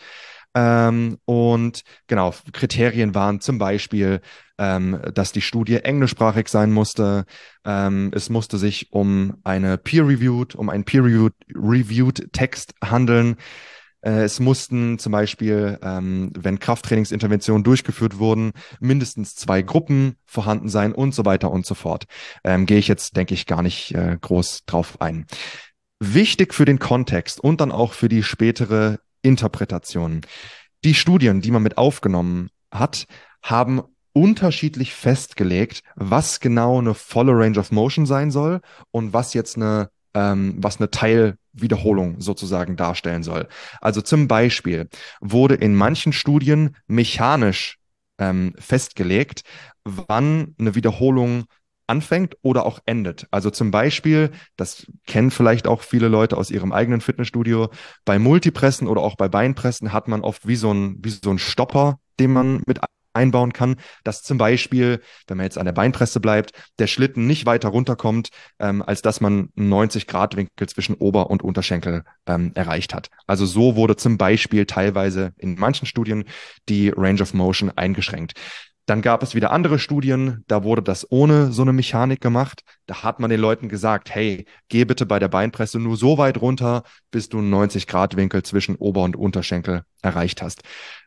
Ähm, und genau, Kriterien waren zum Beispiel, ähm, dass die Studie englischsprachig sein musste. Ähm, es musste sich um eine peer-reviewed, um einen peer-reviewed Text handeln. Äh, es mussten zum Beispiel, ähm, wenn Krafttrainingsinterventionen durchgeführt wurden, mindestens zwei Gruppen vorhanden sein und so weiter und so fort. Ähm, Gehe ich jetzt, denke ich, gar nicht äh, groß drauf ein. Wichtig für den Kontext und dann auch für die spätere Interpretation. Die Studien, die man mit aufgenommen hat, haben unterschiedlich festgelegt, was genau eine volle Range of Motion sein soll und was jetzt eine ähm, was eine Teilwiederholung sozusagen darstellen soll. Also zum Beispiel wurde in manchen Studien mechanisch ähm, festgelegt, wann eine Wiederholung anfängt oder auch endet. Also zum Beispiel, das kennen vielleicht auch viele Leute aus ihrem eigenen Fitnessstudio, bei Multipressen oder auch bei Beinpressen hat man oft wie so ein, wie so ein Stopper, den man mit einbauen kann, dass zum Beispiel, wenn man jetzt an der Beinpresse bleibt, der Schlitten nicht weiter runterkommt, ähm, als dass man einen 90 Grad Winkel zwischen Ober- und Unterschenkel ähm, erreicht hat. Also so wurde zum Beispiel teilweise in manchen Studien die Range of Motion eingeschränkt. Dann gab es wieder andere Studien, da wurde das ohne so eine Mechanik gemacht. Da hat man den Leuten gesagt, hey, geh bitte bei der Beinpresse nur so weit runter, bis du einen 90 Grad Winkel zwischen Ober- und Unterschenkel erreicht hast.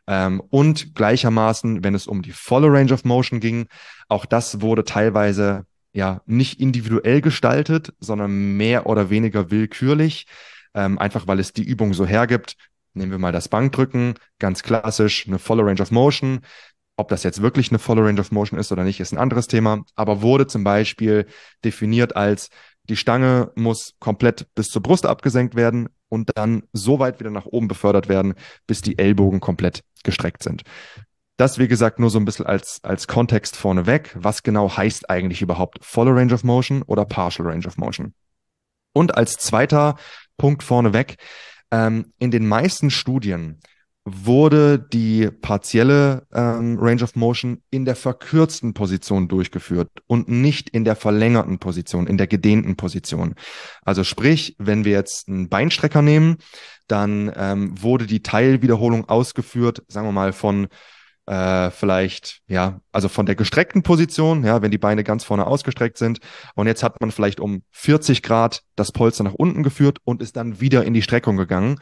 Ähm, und gleichermaßen, wenn es um die volle Range of Motion ging, auch das wurde teilweise ja nicht individuell gestaltet, sondern mehr oder weniger willkürlich, ähm, einfach weil es die Übung so hergibt. Nehmen wir mal das Bankdrücken, ganz klassisch, eine volle Range of Motion. Ob das jetzt wirklich eine volle Range of Motion ist oder nicht, ist ein anderes Thema, aber wurde zum Beispiel definiert als die Stange muss komplett bis zur Brust abgesenkt werden und dann so weit wieder nach oben befördert werden, bis die Ellbogen komplett gestreckt sind. Das, wie gesagt, nur so ein bisschen als, als Kontext vorneweg. Was genau heißt eigentlich überhaupt volle Range of Motion oder Partial Range of Motion? Und als zweiter Punkt vorneweg, ähm, in den meisten Studien wurde die partielle ähm, Range of Motion in der verkürzten Position durchgeführt und nicht in der verlängerten Position, in der gedehnten Position. Also sprich, wenn wir jetzt einen Beinstrecker nehmen, dann ähm, wurde die Teilwiederholung ausgeführt, sagen wir mal, von äh, vielleicht, ja, also von der gestreckten Position, ja, wenn die Beine ganz vorne ausgestreckt sind. Und jetzt hat man vielleicht um 40 Grad das Polster nach unten geführt und ist dann wieder in die Streckung gegangen.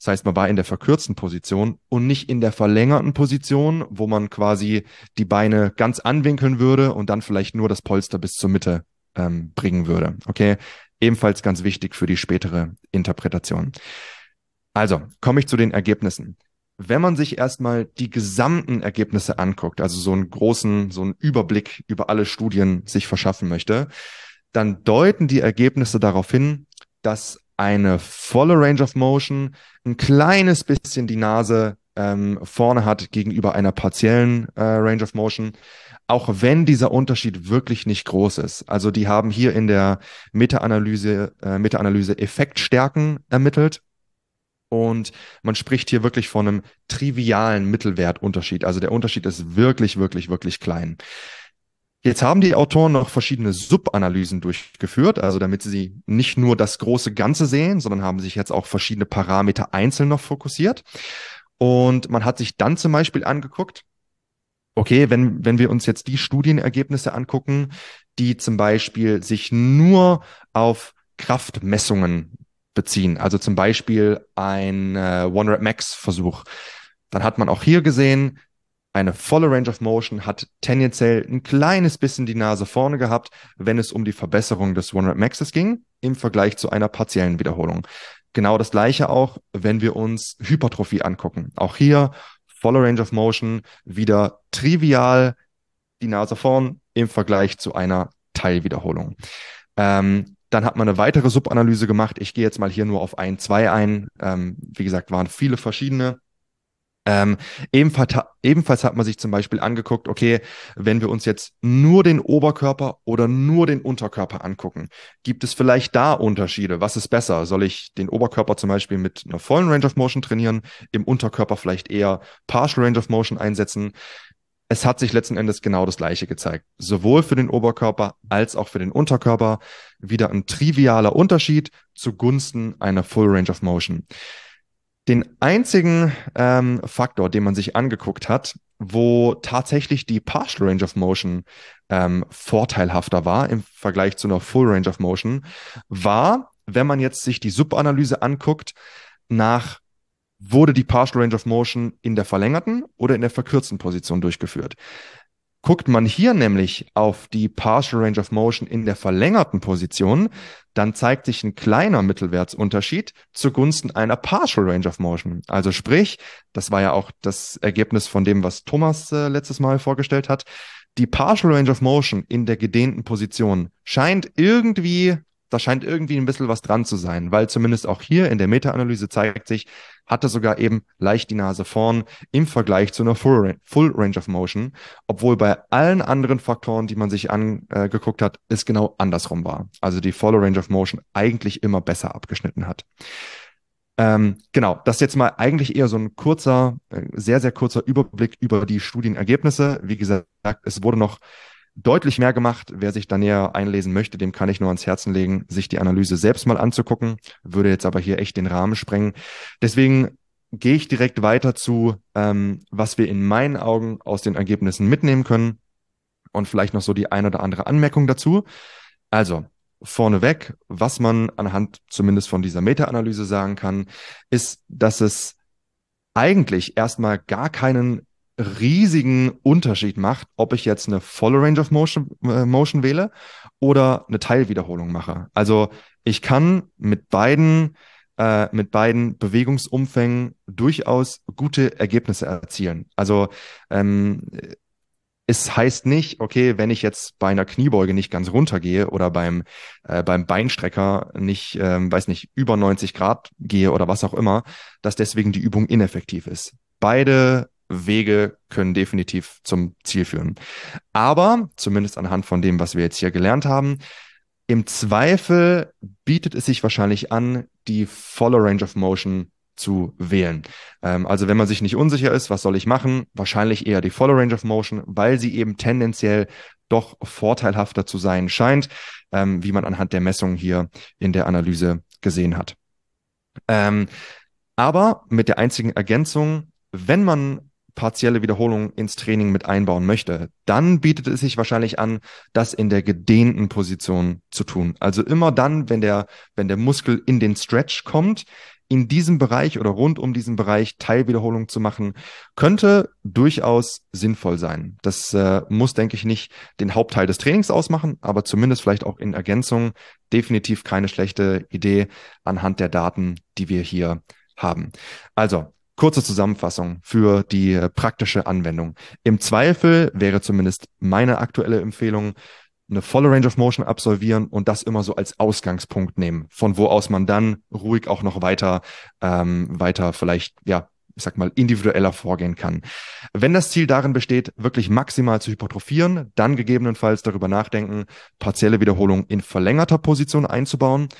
Das heißt, man war in der verkürzten Position und nicht in der verlängerten Position, wo man quasi die Beine ganz anwinkeln würde und dann vielleicht nur das Polster bis zur Mitte ähm, bringen würde. Okay, ebenfalls ganz wichtig für die spätere Interpretation. Also komme ich zu den Ergebnissen. Wenn man sich erstmal die gesamten Ergebnisse anguckt, also so einen großen, so einen Überblick über alle Studien sich verschaffen möchte, dann deuten die Ergebnisse darauf hin, dass eine volle Range of Motion, ein kleines bisschen die Nase ähm, vorne hat gegenüber einer partiellen äh, Range of Motion, auch wenn dieser Unterschied wirklich nicht groß ist. Also die haben hier in der Meta-Analyse äh, Meta-Analyse Effektstärken ermittelt. Und man spricht hier wirklich von einem trivialen Mittelwertunterschied. Also der Unterschied ist wirklich, wirklich, wirklich klein. Jetzt haben die Autoren noch verschiedene Subanalysen durchgeführt, also damit sie nicht nur das große Ganze sehen, sondern haben sich jetzt auch verschiedene Parameter einzeln noch fokussiert. Und man hat sich dann zum Beispiel angeguckt, okay, wenn, wenn wir uns jetzt die Studienergebnisse angucken, die zum Beispiel sich nur auf Kraftmessungen beziehen, also zum Beispiel ein äh, One-Rep Max-Versuch, dann hat man auch hier gesehen, eine volle Range of Motion hat tendenziell ein kleines bisschen die Nase vorne gehabt, wenn es um die Verbesserung des One Rep Maxes ging, im Vergleich zu einer partiellen Wiederholung. Genau das gleiche auch, wenn wir uns Hypertrophie angucken. Auch hier volle Range of Motion, wieder trivial die Nase vorn im Vergleich zu einer Teilwiederholung. Ähm, dann hat man eine weitere Subanalyse gemacht. Ich gehe jetzt mal hier nur auf ein, zwei ein. Ähm, wie gesagt, waren viele verschiedene. Ähm, ebenfalls, ebenfalls hat man sich zum Beispiel angeguckt, okay, wenn wir uns jetzt nur den Oberkörper oder nur den Unterkörper angucken, gibt es vielleicht da Unterschiede? Was ist besser? Soll ich den Oberkörper zum Beispiel mit einer vollen Range of Motion trainieren, im Unterkörper vielleicht eher Partial Range of Motion einsetzen? Es hat sich letzten Endes genau das Gleiche gezeigt. Sowohl für den Oberkörper als auch für den Unterkörper wieder ein trivialer Unterschied zugunsten einer Full Range of Motion. Den einzigen ähm, Faktor, den man sich angeguckt hat, wo tatsächlich die Partial Range of Motion ähm, vorteilhafter war im Vergleich zu einer Full Range of Motion, war, wenn man jetzt sich die Subanalyse anguckt, nach wurde die Partial Range of Motion in der verlängerten oder in der verkürzten Position durchgeführt. Guckt man hier nämlich auf die Partial Range of Motion in der verlängerten Position, dann zeigt sich ein kleiner Mittelwertsunterschied zugunsten einer Partial Range of Motion. Also sprich, das war ja auch das Ergebnis von dem, was Thomas äh, letztes Mal vorgestellt hat. Die Partial Range of Motion in der gedehnten Position scheint irgendwie da scheint irgendwie ein bisschen was dran zu sein, weil zumindest auch hier in der Meta-Analyse zeigt sich, hatte sogar eben leicht die Nase vorn im Vergleich zu einer Full, Full Range of Motion, obwohl bei allen anderen Faktoren, die man sich angeguckt hat, es genau andersrum war. Also die Full Range of Motion eigentlich immer besser abgeschnitten hat. Ähm, genau, das ist jetzt mal eigentlich eher so ein kurzer, äh, sehr, sehr kurzer Überblick über die Studienergebnisse. Wie gesagt, es wurde noch deutlich mehr gemacht. Wer sich da näher einlesen möchte, dem kann ich nur ans Herzen legen, sich die Analyse selbst mal anzugucken. Würde jetzt aber hier echt den Rahmen sprengen. Deswegen gehe ich direkt weiter zu, ähm, was wir in meinen Augen aus den Ergebnissen mitnehmen können und vielleicht noch so die ein oder andere Anmerkung dazu. Also, vorneweg, was man anhand zumindest von dieser Meta-Analyse sagen kann, ist, dass es eigentlich erstmal gar keinen riesigen Unterschied macht, ob ich jetzt eine volle Range of Motion, äh, Motion wähle oder eine Teilwiederholung mache. Also ich kann mit beiden äh, mit beiden Bewegungsumfängen durchaus gute Ergebnisse erzielen. Also ähm, es heißt nicht, okay, wenn ich jetzt bei einer Kniebeuge nicht ganz runtergehe oder beim, äh, beim Beinstrecker nicht, ähm, weiß nicht, über 90 Grad gehe oder was auch immer, dass deswegen die Übung ineffektiv ist. Beide Wege können definitiv zum Ziel führen. Aber, zumindest anhand von dem, was wir jetzt hier gelernt haben, im Zweifel bietet es sich wahrscheinlich an, die volle Range of Motion zu wählen. Ähm, also wenn man sich nicht unsicher ist, was soll ich machen, wahrscheinlich eher die Follow Range of Motion, weil sie eben tendenziell doch vorteilhafter zu sein scheint, ähm, wie man anhand der Messungen hier in der Analyse gesehen hat. Ähm, aber mit der einzigen Ergänzung, wenn man partielle Wiederholungen ins Training mit einbauen möchte, dann bietet es sich wahrscheinlich an, das in der gedehnten Position zu tun. Also immer dann, wenn der, wenn der Muskel in den Stretch kommt, in diesem Bereich oder rund um diesen Bereich Teilwiederholung zu machen, könnte durchaus sinnvoll sein. Das äh, muss, denke ich, nicht den Hauptteil des Trainings ausmachen, aber zumindest vielleicht auch in Ergänzung definitiv keine schlechte Idee anhand der Daten, die wir hier haben. Also, kurze Zusammenfassung für die äh, praktische Anwendung. Im Zweifel wäre zumindest meine aktuelle Empfehlung, eine volle Range of Motion absolvieren und das immer so als Ausgangspunkt nehmen, von wo aus man dann ruhig auch noch weiter, ähm, weiter vielleicht, ja, ich sag mal, individueller vorgehen kann. Wenn das Ziel darin besteht, wirklich maximal zu hypertrophieren, dann gegebenenfalls darüber nachdenken, partielle Wiederholung in verlängerter Position einzubauen.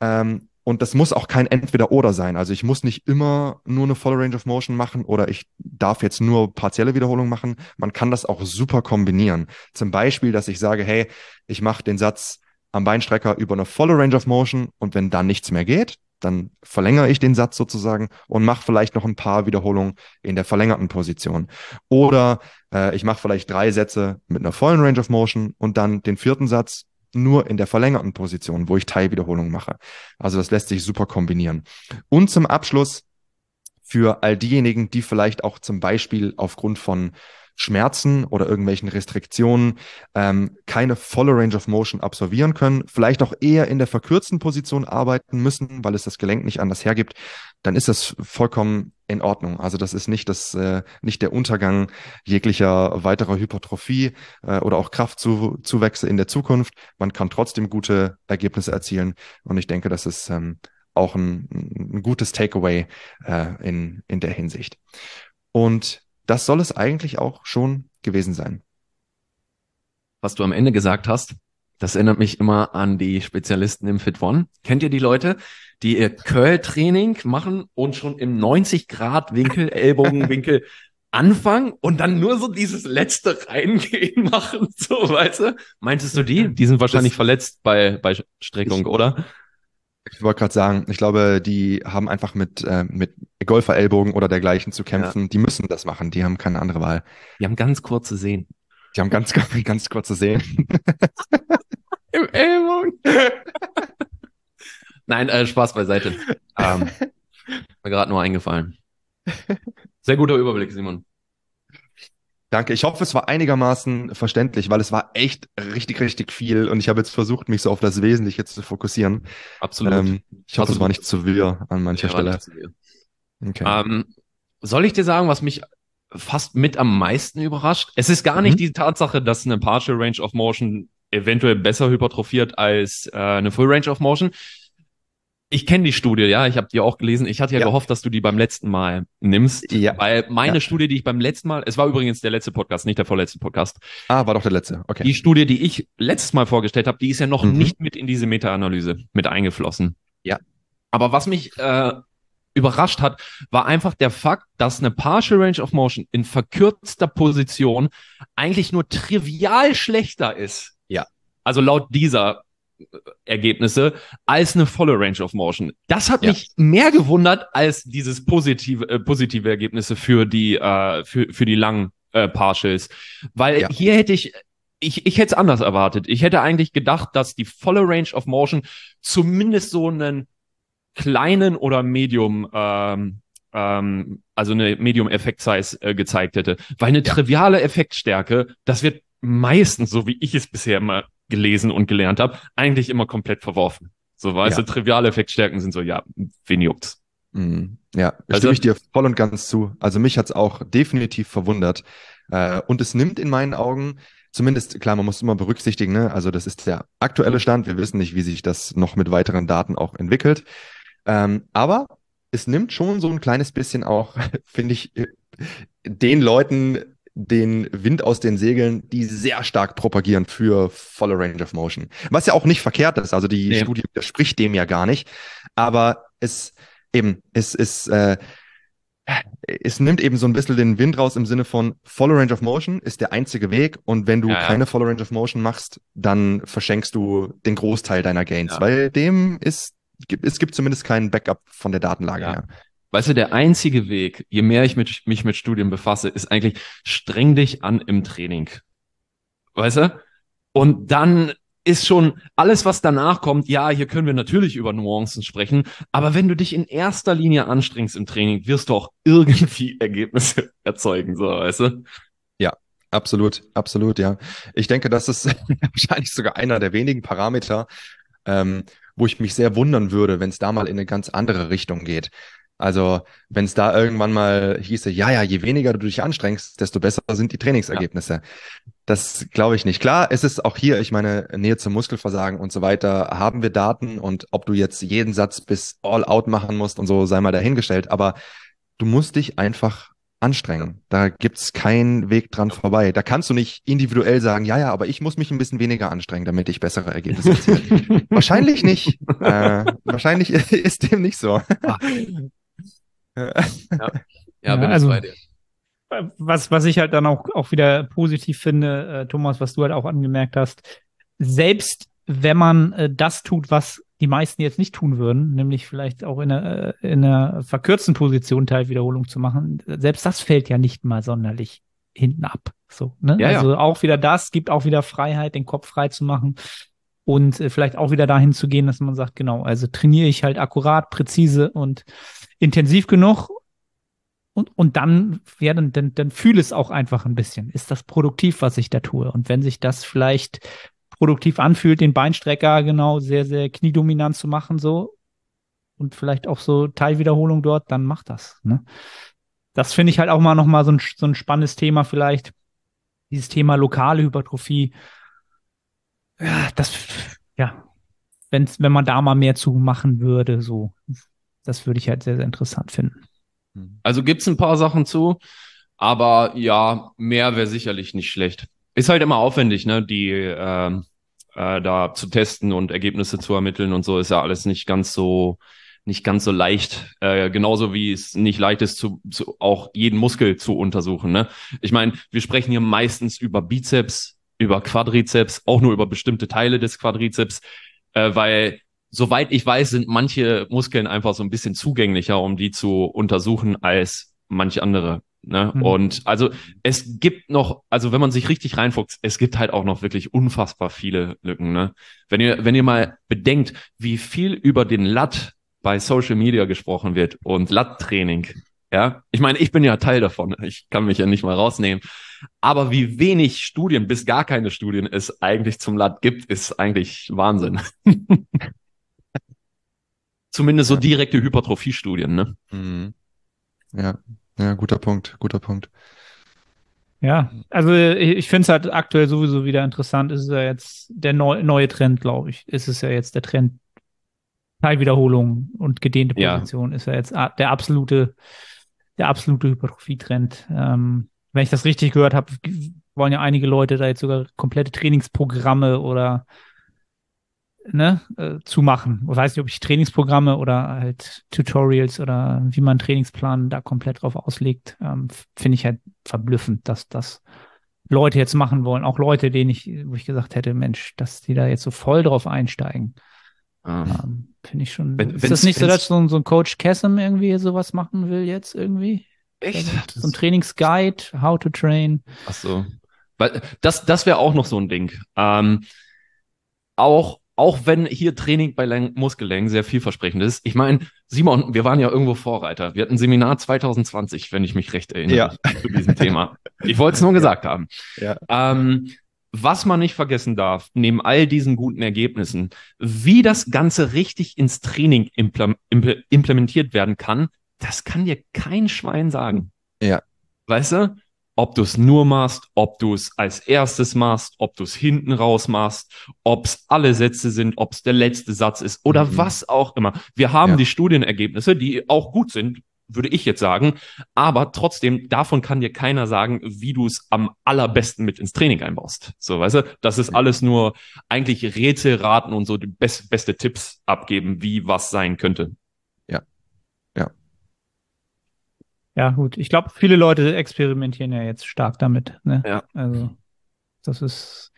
Ähm, und das muss auch kein Entweder-Oder sein. Also ich muss nicht immer nur eine volle Range of Motion machen oder ich darf jetzt nur partielle Wiederholung machen. Man kann das auch super kombinieren. Zum Beispiel, dass ich sage, hey, ich mache den Satz am Beinstrecker über eine volle Range of Motion und wenn dann nichts mehr geht, dann verlängere ich den Satz sozusagen und mache vielleicht noch ein paar Wiederholungen in der verlängerten Position. Oder äh, ich mache vielleicht drei Sätze mit einer vollen Range of Motion und dann den vierten Satz nur in der verlängerten Position, wo ich Teilwiederholungen mache. Also das lässt sich super kombinieren. Und zum Abschluss für all diejenigen, die vielleicht auch zum Beispiel aufgrund von Schmerzen oder irgendwelchen Restriktionen ähm, keine volle Range of Motion absolvieren können, vielleicht auch eher in der verkürzten Position arbeiten müssen, weil es das Gelenk nicht anders hergibt, dann ist das vollkommen in Ordnung. Also das ist nicht das äh, nicht der Untergang jeglicher weiterer Hypertrophie äh, oder auch Kraftzuwächse in der Zukunft. Man kann trotzdem gute Ergebnisse erzielen und ich denke, das ist ähm, auch ein, ein gutes Takeaway äh, in in der Hinsicht. Und das soll es eigentlich auch schon gewesen sein. Was du am Ende gesagt hast, das erinnert mich immer an die Spezialisten im Fit One. Kennt ihr die Leute, die ihr Curl-Training machen und schon im 90-Grad-Winkel, Ellbogenwinkel <laughs> anfangen und dann nur so dieses letzte Reingehen machen, <laughs> so, weißt du? Meintest du die? Die sind wahrscheinlich das, verletzt bei, bei Streckung, ich, oder? Ich wollte gerade sagen, ich glaube, die haben einfach mit, äh, mit Golferellbogen oder dergleichen zu kämpfen. Ja. Die müssen das machen, die haben keine andere Wahl. Die haben ganz kurze Sehen. Die haben ganz, ganz, <laughs> ganz kurze Sehen. Im Ellbogen. Nein, äh, Spaß beiseite. <laughs> Ähm, mir gerade nur eingefallen. Sehr guter Überblick, Simon. Danke. Ich hoffe, es war einigermaßen verständlich, weil es war echt richtig, richtig viel und ich habe jetzt versucht, mich so auf das Wesentliche zu fokussieren. Absolut. Ähm, ich hoffe, es war nicht zu wirr an mancher ja, Stelle. Okay. Ähm, soll ich dir sagen, was mich fast mit am meisten überrascht? Es ist gar mhm. nicht die Tatsache, dass eine Partial Range of Motion eventuell besser hypertrophiert als äh, eine Full Range of Motion, ich kenne die Studie, ja, ich habe die auch gelesen. Ich hatte ja, ja, gehofft, dass du die beim letzten Mal nimmst. Ja. Weil meine ja. Studie, die ich beim letzten Mal, es war übrigens der letzte Podcast, nicht der vorletzte Podcast. Ah, war doch der letzte, okay. Die Studie, die ich letztes Mal vorgestellt habe, die ist ja noch mhm. nicht mit in diese Meta-Analyse mit eingeflossen. Ja. Aber was mich äh, überrascht hat, war einfach der Fakt, dass eine Partial Range of Motion in verkürzter Position eigentlich nur trivial schlechter ist. Ja. Also laut dieser Ergebnisse als eine volle Range of Motion. Das hat ja. mich mehr gewundert als dieses positive äh, positive Ergebnisse für die äh, für für die langen äh, Partials, weil ja. hier hätte ich ich, ich hätte es anders erwartet. Ich hätte eigentlich gedacht, dass die volle Range of Motion zumindest so einen kleinen oder Medium ähm, ähm, also eine Medium Effekt Size äh, gezeigt hätte, weil eine ja. triviale Effektstärke, das wird meistens, so wie ich es bisher immer gelesen und gelernt habe, eigentlich immer komplett verworfen. So, weißt ja. du, triviale Effektstärken sind so, ja, wen juckt's? Mhm. Ja, also, stimme ich dir voll und ganz zu. Also mich hat's auch definitiv verwundert. Äh, und es nimmt in meinen Augen, zumindest, klar, man muss immer berücksichtigen, ne? also das ist der aktuelle Stand. Wir wissen nicht, wie sich das noch mit weiteren Daten auch entwickelt. Ähm, aber es nimmt schon so ein kleines bisschen auch, <laughs> finde ich, den Leuten den Wind aus den Segeln, die sehr stark propagieren für volle Range of Motion. Was ja auch nicht verkehrt ist. Also die nee. Studie widerspricht dem ja gar nicht. Aber es, eben, es ist, äh, es nimmt eben so ein bisschen den Wind raus im Sinne von Follow Range of Motion ist der einzige Weg und wenn du Ja, ja. keine Follow Range of Motion machst, dann verschenkst du den Großteil deiner Gains, Ja. weil dem ist, es gibt zumindest keinen Backup von der Datenlage her. Weißt du, der einzige Weg, je mehr ich mit, mich mit Studien befasse, ist eigentlich streng dich an im Training. Weißt du? Und dann ist schon alles, was danach kommt, ja, hier können wir natürlich über Nuancen sprechen, aber wenn du dich in erster Linie anstrengst im Training, wirst du auch irgendwie <laughs> Ergebnisse erzeugen, so, weißt du? Absolut, absolut, ja. Ich denke, das ist <laughs> wahrscheinlich sogar einer der wenigen Parameter, ähm, wo ich mich sehr wundern würde, wenn es da mal in eine ganz andere Richtung geht. Also, wenn es da irgendwann mal hieße, ja, ja, je weniger du dich anstrengst, desto besser sind die Trainingsergebnisse. Das glaube ich nicht. Klar, es ist auch hier, ich meine, Nähe zum Muskelversagen und so weiter, haben wir Daten und ob du jetzt jeden Satz bis all out machen musst und so, sei mal dahingestellt. Aber du musst dich einfach anstrengen. Da gibt's keinen Weg dran vorbei. Da kannst du nicht individuell sagen, ja, ja, aber ich muss mich ein bisschen weniger anstrengen, damit ich bessere Ergebnisse erziele. <laughs> wahrscheinlich nicht. Äh, wahrscheinlich <laughs> ist dem nicht so. <laughs> Ja, Ja, bin also- ich bei dir. was, was ich halt dann auch, auch wieder positiv finde, äh, Thomas, was du halt auch angemerkt hast, selbst wenn man äh, das tut, was die meisten jetzt nicht tun würden, nämlich vielleicht auch in einer, äh, in einer verkürzten Position Teilwiederholung zu machen, selbst das fällt ja nicht mal sonderlich hinten ab. So, ne? Ja, ja. also auch wieder das gibt auch wieder Freiheit, den Kopf frei zu machen und äh, vielleicht auch wieder dahin zu gehen, dass man sagt, genau, also trainiere ich halt akkurat, präzise und intensiv genug und, und dann, ja, dann, dann, dann fühle es auch einfach ein bisschen. Ist das produktiv, was ich da tue? Und wenn sich das vielleicht produktiv anfühlt, den Beinstrecker genau sehr, sehr kniedominant zu machen, so und vielleicht auch so Teilwiederholung dort, dann mach das. Ne? Das finde ich halt auch mal nochmal so ein, so ein spannendes Thema vielleicht. Dieses Thema lokale Hypertrophie. Ja, das, ja, wenn's, wenn man da mal mehr zu machen würde, so, das würde ich halt sehr, sehr interessant finden. Also gibt's ein paar Sachen zu, aber ja, mehr wäre sicherlich nicht schlecht. Ist halt immer aufwendig, ne, die ähm, äh, da zu testen und Ergebnisse zu ermitteln und so ist ja alles nicht ganz so nicht ganz so leicht. Äh, genauso wie es nicht leicht ist, zu, zu auch jeden Muskel zu untersuchen. Ne? Ich meine, wir sprechen hier meistens über Bizeps, über Quadrizeps, auch nur über bestimmte Teile des Quadrizeps, äh, weil soweit ich weiß, sind manche Muskeln einfach so ein bisschen zugänglicher, um die zu untersuchen als manche andere. Ne? Mhm. Und also es gibt noch, also wenn man sich richtig reinfuchst, es gibt halt auch noch wirklich unfassbar viele Lücken. Ne? Wenn ihr, wenn ihr mal bedenkt, wie viel über den Lat bei Social Media gesprochen wird und Lat-Training, ja, ich meine, ich bin ja Teil davon, ich kann mich ja nicht mal rausnehmen, aber wie wenig Studien, bis gar keine Studien es eigentlich zum Lat gibt, ist eigentlich Wahnsinn. <laughs> Zumindest so Ja. direkte Hypertrophie-Studien, ne? Mhm. Ja, ja, guter Punkt, guter Punkt. Ja, also ich, finde es halt aktuell sowieso wieder interessant. Ist es ja jetzt der neu, neue Trend, glaube ich. Ist es ja jetzt der Trend. Teilwiederholung und gedehnte Ja. Position ist ja jetzt der absolute, der absolute Hypertrophie-Trend. Ähm, wenn ich das richtig gehört habe, wollen ja einige Leute da jetzt sogar komplette Trainingsprogramme oder ne, äh, zu machen. Ich weiß nicht, ob ich Trainingsprogramme oder halt Tutorials oder wie man Trainingsplan da komplett drauf auslegt, ähm, finde ich halt verblüffend, dass das Leute jetzt machen wollen. Auch Leute, denen ich, wo ich gesagt hätte, Mensch, dass die da jetzt so voll drauf einsteigen. Ähm, finde ich schon. Wenn- ist das nicht so, dass so, ein- so ein Coach Chasm irgendwie sowas machen will jetzt irgendwie? Echt? So ein Trainingsguide, how to train. Ach so. Weil das, das wäre auch noch so ein Ding. Ähm, auch, auch wenn hier Training bei Läng Muskellängen sehr vielversprechend ist. Ich meine, Simon, wir waren ja irgendwo Vorreiter. Wir hatten ein Seminar 2020, wenn ich mich recht erinnere, Ja. zu diesem Thema. Ich wollte es nur <laughs> gesagt haben. Ja. Ähm, was man nicht vergessen darf, neben all diesen guten Ergebnissen, wie das Ganze richtig ins Training implem impl implementiert werden kann, das kann dir kein Schwein sagen. Ja. Weißt du? Ob du es nur machst, ob du es als erstes machst, ob du es hinten raus machst, ob es alle Sätze sind, ob es der letzte Satz ist oder Mhm. was auch immer. Wir haben Ja. die Studienergebnisse, die auch gut sind, würde ich jetzt sagen. Aber trotzdem, davon kann dir keiner sagen, wie du es am allerbesten mit ins Training einbaust. So, weißt du, das ist alles nur eigentlich Rätsel raten und so die best, beste Tipps abgeben, wie was sein könnte. Ja, gut. Ich glaube, viele Leute experimentieren ja jetzt stark damit. Ne? Ja. Also, das ist,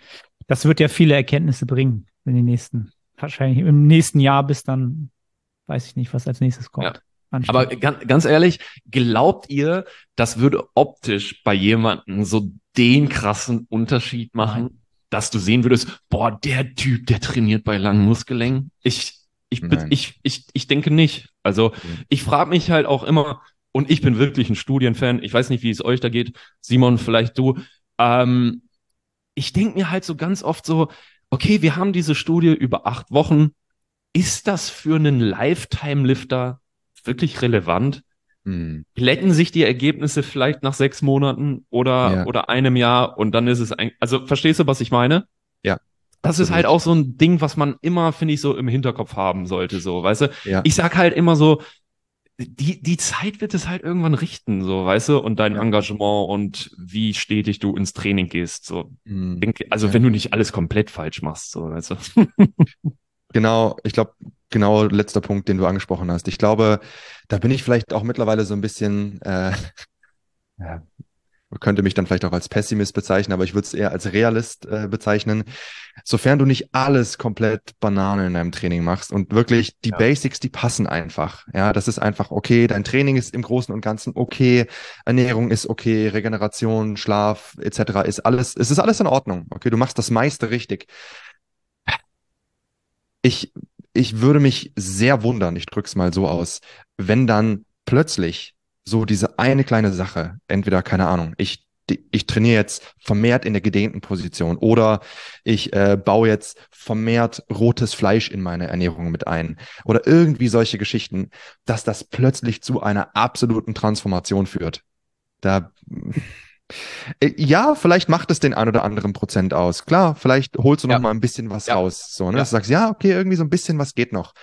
das wird ja viele Erkenntnisse bringen in den nächsten, wahrscheinlich im nächsten Jahr bis dann, weiß ich nicht, was als nächstes kommt. Ja. Aber ganz, ganz ehrlich, glaubt ihr, das würde optisch bei jemandem so den krassen Unterschied machen, dass du sehen würdest, boah, der Typ, der trainiert bei langen Muskellängen? Ich, ich, ich, ich, ich denke nicht. Also ich frage mich halt auch immer, und ich bin wirklich ein Studienfan, ich weiß nicht, wie es euch da geht, Simon, vielleicht du, ähm, ich denke mir halt so ganz oft so, okay, wir haben diese Studie über acht Wochen. Ist das für einen Lifetime-Lifter wirklich relevant? Hm. Glätten sich die Ergebnisse vielleicht nach sechs Monaten oder, Ja. oder einem Jahr und dann ist es ein, also verstehst du, was ich meine? Ja, Das ist halt auch so ein Ding, was man immer, finde ich, so im Hinterkopf haben sollte, so, weißt du? Ja. Ich sag halt immer so, die, die Zeit wird es halt irgendwann richten, so, weißt du, und dein Ja. Engagement und wie stetig du ins Training gehst, so. Hm. Denke, also Ja. wenn du nicht alles komplett falsch machst, so, weißt du. <laughs> Genau, ich glaube, genau letzter Punkt, den du angesprochen hast. Ich glaube, da bin ich vielleicht auch mittlerweile so ein bisschen, äh, ja, könnte mich dann vielleicht auch als Pessimist bezeichnen, aber ich würde es eher als Realist äh, bezeichnen. Sofern du nicht alles komplett Banane in deinem Training machst und wirklich die Ja. Basics, die passen einfach. Ja, das ist einfach okay. Dein Training ist im Großen und Ganzen okay. Ernährung ist okay. Regeneration, Schlaf etc. ist alles, es ist alles in Ordnung. Okay, du machst das meiste richtig. Ich, ich würde mich sehr wundern, ich drück's mal so aus, wenn dann plötzlich so diese eine kleine Sache, entweder, keine Ahnung, ich, ich trainiere jetzt vermehrt in der gedehnten Position oder ich äh, baue jetzt vermehrt rotes Fleisch in meine Ernährung mit ein oder irgendwie solche Geschichten, dass das plötzlich zu einer absoluten Transformation führt. Da, äh, ja, vielleicht macht es den ein oder anderen Prozent aus. Klar, vielleicht holst du Ja. noch mal ein bisschen was Ja. raus. So, ne? Ja. Du sagst, ja, okay, irgendwie so ein bisschen was geht noch.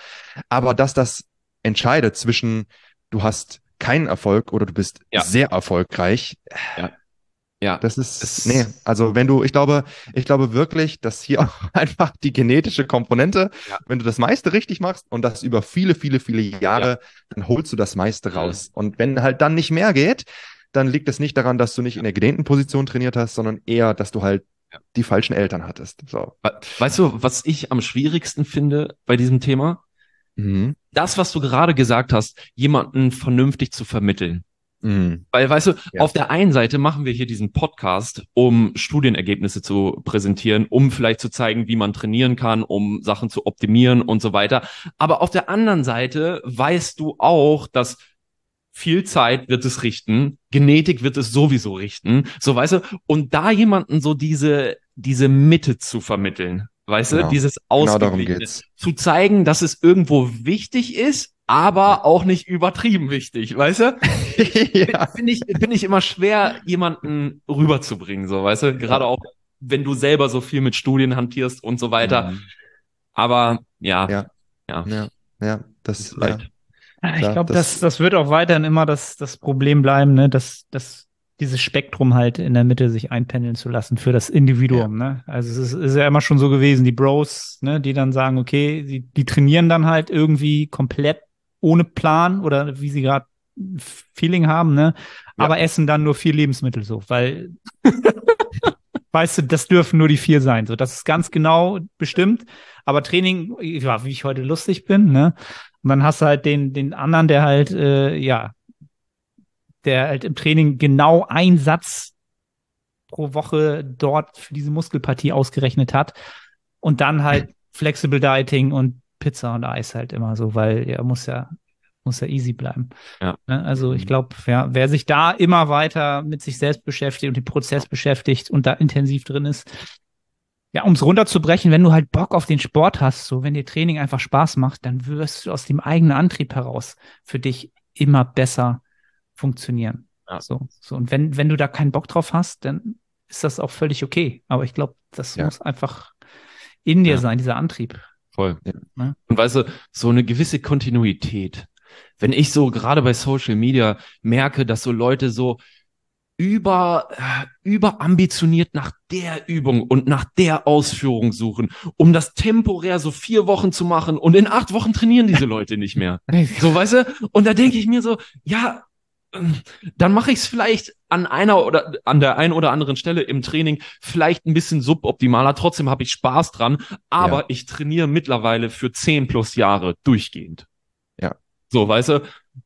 Aber dass das entscheidet zwischen, du hast keinen Erfolg oder du bist Ja. sehr erfolgreich, Ja. das ist, Es- nee, also wenn du, ich glaube, ich glaube wirklich, dass hier <laughs> auch einfach die genetische Komponente, Ja. wenn du das meiste richtig machst und das über viele, viele, viele Jahre, dann holst du das meiste raus. Und wenn halt dann nicht mehr geht, dann liegt es nicht daran, dass du nicht in der gedehnten Position trainiert hast, sondern eher, dass du halt Ja. die falschen Eltern hattest. So. We- Weißt du, was ich am schwierigsten finde bei diesem Thema? Mhm. Das, was du gerade gesagt hast, jemanden vernünftig zu vermitteln. Mhm. Weil, weißt du, Ja. auf der einen Seite machen wir hier diesen Podcast, um Studienergebnisse zu präsentieren, um vielleicht zu zeigen, wie man trainieren kann, um Sachen zu optimieren und so weiter. Aber auf der anderen Seite weißt du auch, dass viel Zeit wird es richten, Genetik wird es sowieso richten, so weißt du, und da jemanden so diese, diese Mitte zu vermitteln, weißt du, Genau. dieses Genau darum Ausgeglichene, geht's. zu zeigen, dass es irgendwo wichtig ist, aber auch nicht übertrieben wichtig, weißt du? <laughs> ja. Finde ich, finde ich immer schwer, jemanden rüberzubringen, so, weißt du? Gerade auch, wenn du selber so viel mit Studien hantierst und so weiter. Mhm. Aber ja, Ja. ja. Ja, ja, das, Ist ja. leid. Ich glaube, das- das, das wird auch weiterhin immer das, das Problem bleiben, ne? dass, dass dieses Spektrum halt in der Mitte sich einpendeln zu lassen für das Individuum. Ne? Also es ist, ist ja immer schon so gewesen, die Bros, ne, die dann sagen, okay, die, die trainieren dann halt irgendwie komplett ohne Plan oder wie sie gerade Feeling haben, ne? Ja. aber essen dann nur vier Lebensmittel so, weil <laughs> weißt du, das dürfen nur die vier sein. So, das ist ganz genau bestimmt. Aber Training, ja, wie ich heute lustig bin, ne? Und dann hast du halt den, den anderen, der halt, äh, ja, der halt im Training genau einen Satz pro Woche dort für diese Muskelpartie ausgerechnet hat. Und dann halt Flexible Dieting und Pizza und Eis halt immer so, weil er muss ja, muss ja easy bleiben. Ja. Ne? Also ich Mhm. glaube, ja, wer sich da immer weiter mit sich selbst beschäftigt und den Prozess beschäftigt und da intensiv drin ist, ja, um es runterzubrechen, wenn du halt Bock auf den Sport hast, so wenn dir Training einfach Spaß macht, dann wirst du aus dem eigenen Antrieb heraus für dich immer besser funktionieren. Ja. So, so. Und wenn, wenn du da keinen Bock drauf hast, dann ist das auch völlig okay. Aber ich glaube, das Ja. muss einfach in dir Ja. sein, dieser Antrieb. Voll. Ja. Und weißt du, so eine gewisse Kontinuität. Wenn ich so gerade bei Social Media merke, dass so Leute so über, äh, überambitioniert nach der Übung und nach der Ausführung suchen, um das temporär so vier Wochen zu machen und in acht Wochen trainieren diese Leute nicht mehr. <laughs> So, weißt du? Und da denke ich mir so, ja, dann mache ich es vielleicht an einer oder an der einen oder anderen Stelle im Training vielleicht ein bisschen suboptimaler. Trotzdem habe ich Spaß dran, aber Ja. ich trainiere mittlerweile für zehn plus Jahre durchgehend. Ja. So, weißt du?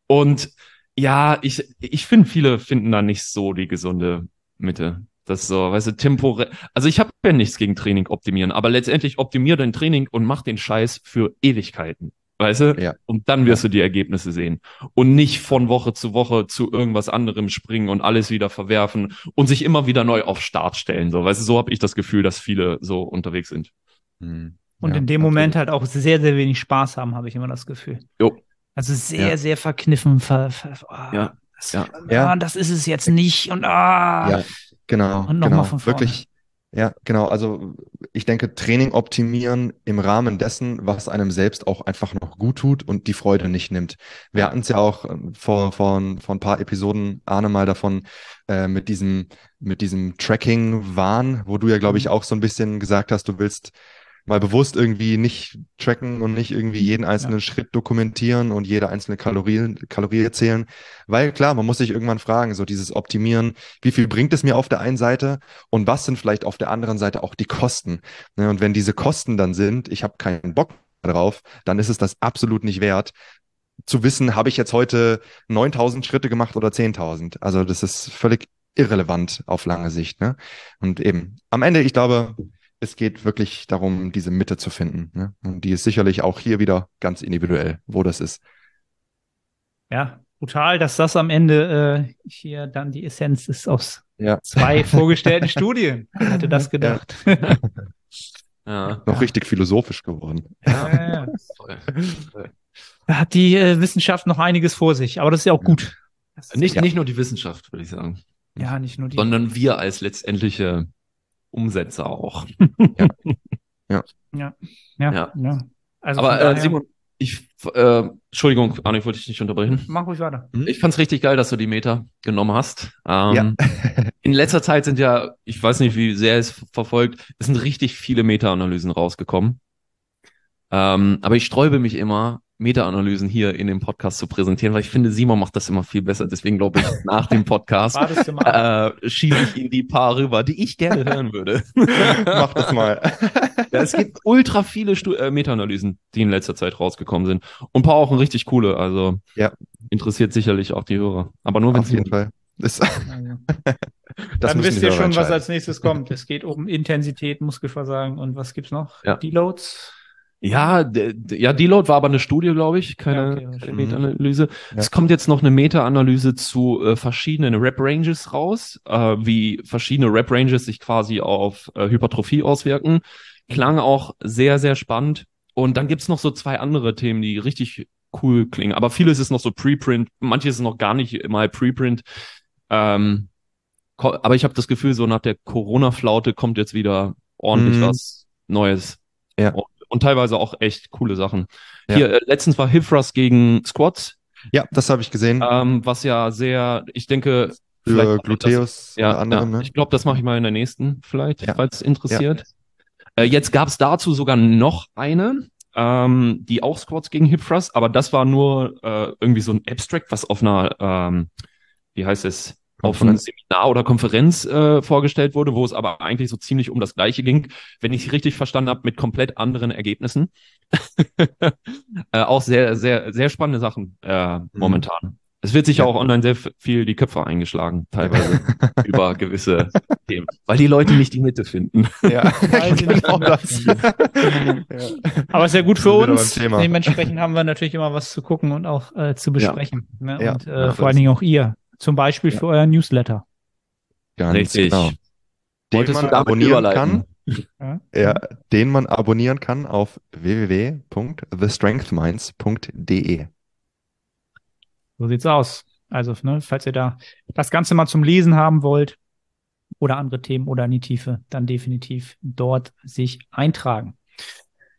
Und ja, ich, ich finde, viele finden da nicht so die gesunde Mitte. Das so, weißt du, temporär. Also ich habe ja nichts gegen Training optimieren, aber letztendlich optimier dein Training und mach den Scheiß für Ewigkeiten. Weißt du? Ja. Und dann wirst du die Ergebnisse sehen. Und nicht von Woche zu Woche zu irgendwas anderem springen und alles wieder verwerfen und sich immer wieder neu auf Start stellen. So, weißt du, so habe ich das Gefühl, dass viele so unterwegs sind. Hm. Und Ja, in dem absolut. Moment halt auch sehr, sehr wenig Spaß haben, habe ich immer das Gefühl. Jo. Also sehr, Ja. sehr verkniffen. Ver, ver, ah, Ja, Das, ja. Ja. Ah, das ist es jetzt nicht. Und ah, Ja, genau. Und noch genau. von vorne. Wirklich. Ja, genau. Also ich denke, Training optimieren im Rahmen dessen, was einem selbst auch einfach noch gut tut und die Freude nicht nimmt. Wir hatten es ja auch ähm, vor, vor, vor ein paar Episoden, Arne, mal davon, äh, mit diesem, mit diesem Tracking-Wahn, wo du ja, glaube ich, Mhm. auch so ein bisschen gesagt hast, du willst mal bewusst irgendwie nicht tracken und nicht irgendwie jeden einzelnen Schritt dokumentieren und jede einzelne Kalorie, Kalorie zählen. Weil klar, man muss sich irgendwann fragen, so dieses Optimieren, wie viel bringt es mir auf der einen Seite und was sind vielleicht auf der anderen Seite auch die Kosten? Ne, und wenn diese Kosten dann sind, ich habe keinen Bock drauf, dann ist es das absolut nicht wert, zu wissen, habe ich jetzt heute 9000 Schritte gemacht oder 10.000. Also das ist völlig irrelevant auf lange Sicht. Ne? Und eben, am Ende, ich glaube, es geht wirklich darum, diese Mitte zu finden. Ne? Und die ist sicherlich auch hier wieder ganz individuell, wo das ist. ja, brutal, dass das am Ende äh, hier dann die Essenz ist aus Ja. zwei vorgestellten Studien. Wer hätte das gedacht? <laughs> Ja. Noch richtig philosophisch geworden. Ja, ja, ja. Da hat die äh, Wissenschaft noch einiges vor sich, aber das ist ja auch gut. Nicht, Ja. nicht nur die Wissenschaft, würde ich sagen, ja, nicht nur die. sondern wir als letztendliche Umsetzer auch. ja, ja, Ja. ja. Also Aber äh, daher- Simon, ich, äh, Entschuldigung, Arne, ich wollte dich nicht unterbrechen. mach ruhig weiter. Ich fand's richtig geil, dass du die Meter genommen hast. Ähm, <laughs> in letzter Zeit sind ja, ich weiß nicht, wie sehr es verfolgt, es sind richtig viele Meta-Analysen rausgekommen. Ähm, aber ich sträube mich immer, Meta-Analysen hier in dem Podcast zu präsentieren, weil ich finde, Simon macht das immer viel besser. Deswegen glaube ich, nach dem Podcast äh, schieße ich ihm die paar rüber, die ich gerne hören würde. <laughs> Mach das mal. Ja, es gibt ultra viele Stu äh, Meta-Analysen, die in letzter Zeit rausgekommen sind. Und ein paar auch richtig coole. Also Ja. interessiert sicherlich auch die Hörer. Aber nur wenn Auf jeden Fall. Das, <laughs> Dann wisst ihr schon, was als nächstes kommt. Es geht um Intensität, Muskelversagen und was gibt's noch? Ja. Deloads. Ja, d- ja, Deload war aber eine Studie, glaube ich, keine, Ja, okay, keine. Meta-Analyse. Ja. Es kommt jetzt noch eine Meta-Analyse zu äh, verschiedenen Rep-Ranges raus, äh, wie verschiedene Rep-Ranges sich quasi auf äh, Hypertrophie auswirken. Klang auch sehr, sehr spannend. Und dann gibt's noch so zwei andere Themen, die richtig cool klingen. Aber vieles ist noch so Preprint, manches ist noch gar nicht mal Preprint. Ähm, ko- aber ich habe das Gefühl, so nach der Corona-Flaute kommt jetzt wieder ordentlich Mhm. was Neues. Ja. Und, und teilweise auch echt coole Sachen. Ja. Hier, äh, letztens war Thrust gegen Squats, ja, das habe ich gesehen. ähm, was ja sehr, ich denke, Für wir das- Gluteus ja, oder anderen. ja. Ne? Ich glaube, das mache ich mal in der nächsten, vielleicht, Ja. falls es interessiert. Äh, jetzt gab es dazu sogar noch eine, ähm, die auch Squats gegen Hip Thrust, aber das war nur äh, irgendwie so ein Abstract, was auf einer, ähm, wie heißt es, auf einem. Seminar oder Konferenz äh, vorgestellt wurde, wo es aber eigentlich so ziemlich um das Gleiche ging, wenn ich richtig verstanden habe, mit komplett anderen Ergebnissen. <laughs> äh, auch sehr, sehr, sehr spannende Sachen äh, momentan. Es wird sich ja auch online sehr viel die Köpfe eingeschlagen, teilweise <laughs> über gewisse Themen, weil die Leute nicht die Mitte finden. Ja, <laughs> Weil sie nicht genau das. ja. Aber ist ja gut für uns. Dementsprechend haben wir natürlich immer was zu gucken und auch äh, zu besprechen. Ne? Ja. Und äh, Ja, vor allen Dingen auch ihr. Zum Beispiel für euer Newsletter. Ganz Richtig. genau. Den Wolltest man abonnieren kann, Ja? ja, den man abonnieren kann auf www.thestrengthminds.de. So sieht's aus. Also, ne, falls ihr da das Ganze mal zum Lesen haben wollt oder andere Themen oder in die Tiefe, dann definitiv dort sich eintragen.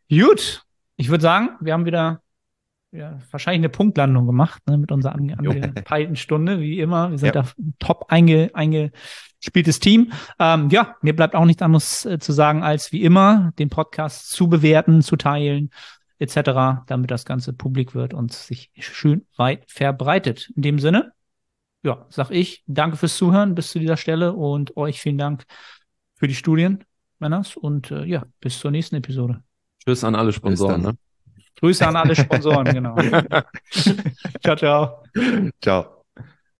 Gut, ich würde sagen, wir haben wieder ja, wahrscheinlich eine Punktlandung gemacht ne, mit unserer ange angepeilten Stunde, wie immer. Wir sind Ja. da ein top einge eingespieltes Team. Ähm, ja, mir bleibt auch nichts anderes äh, zu sagen, als wie immer, den Podcast zu bewerten, zu teilen, etc., damit das Ganze publik wird und sich schön weit verbreitet. In dem Sinne, ja, sag ich, danke fürs Zuhören bis zu dieser Stelle und euch vielen Dank für die Studien, Männers. Und äh, ja, bis zur nächsten Episode. Tschüss an alle Sponsoren. dann. Ne? Grüße an alle Sponsoren, <laughs> genau. ciao, ciao. Ciao.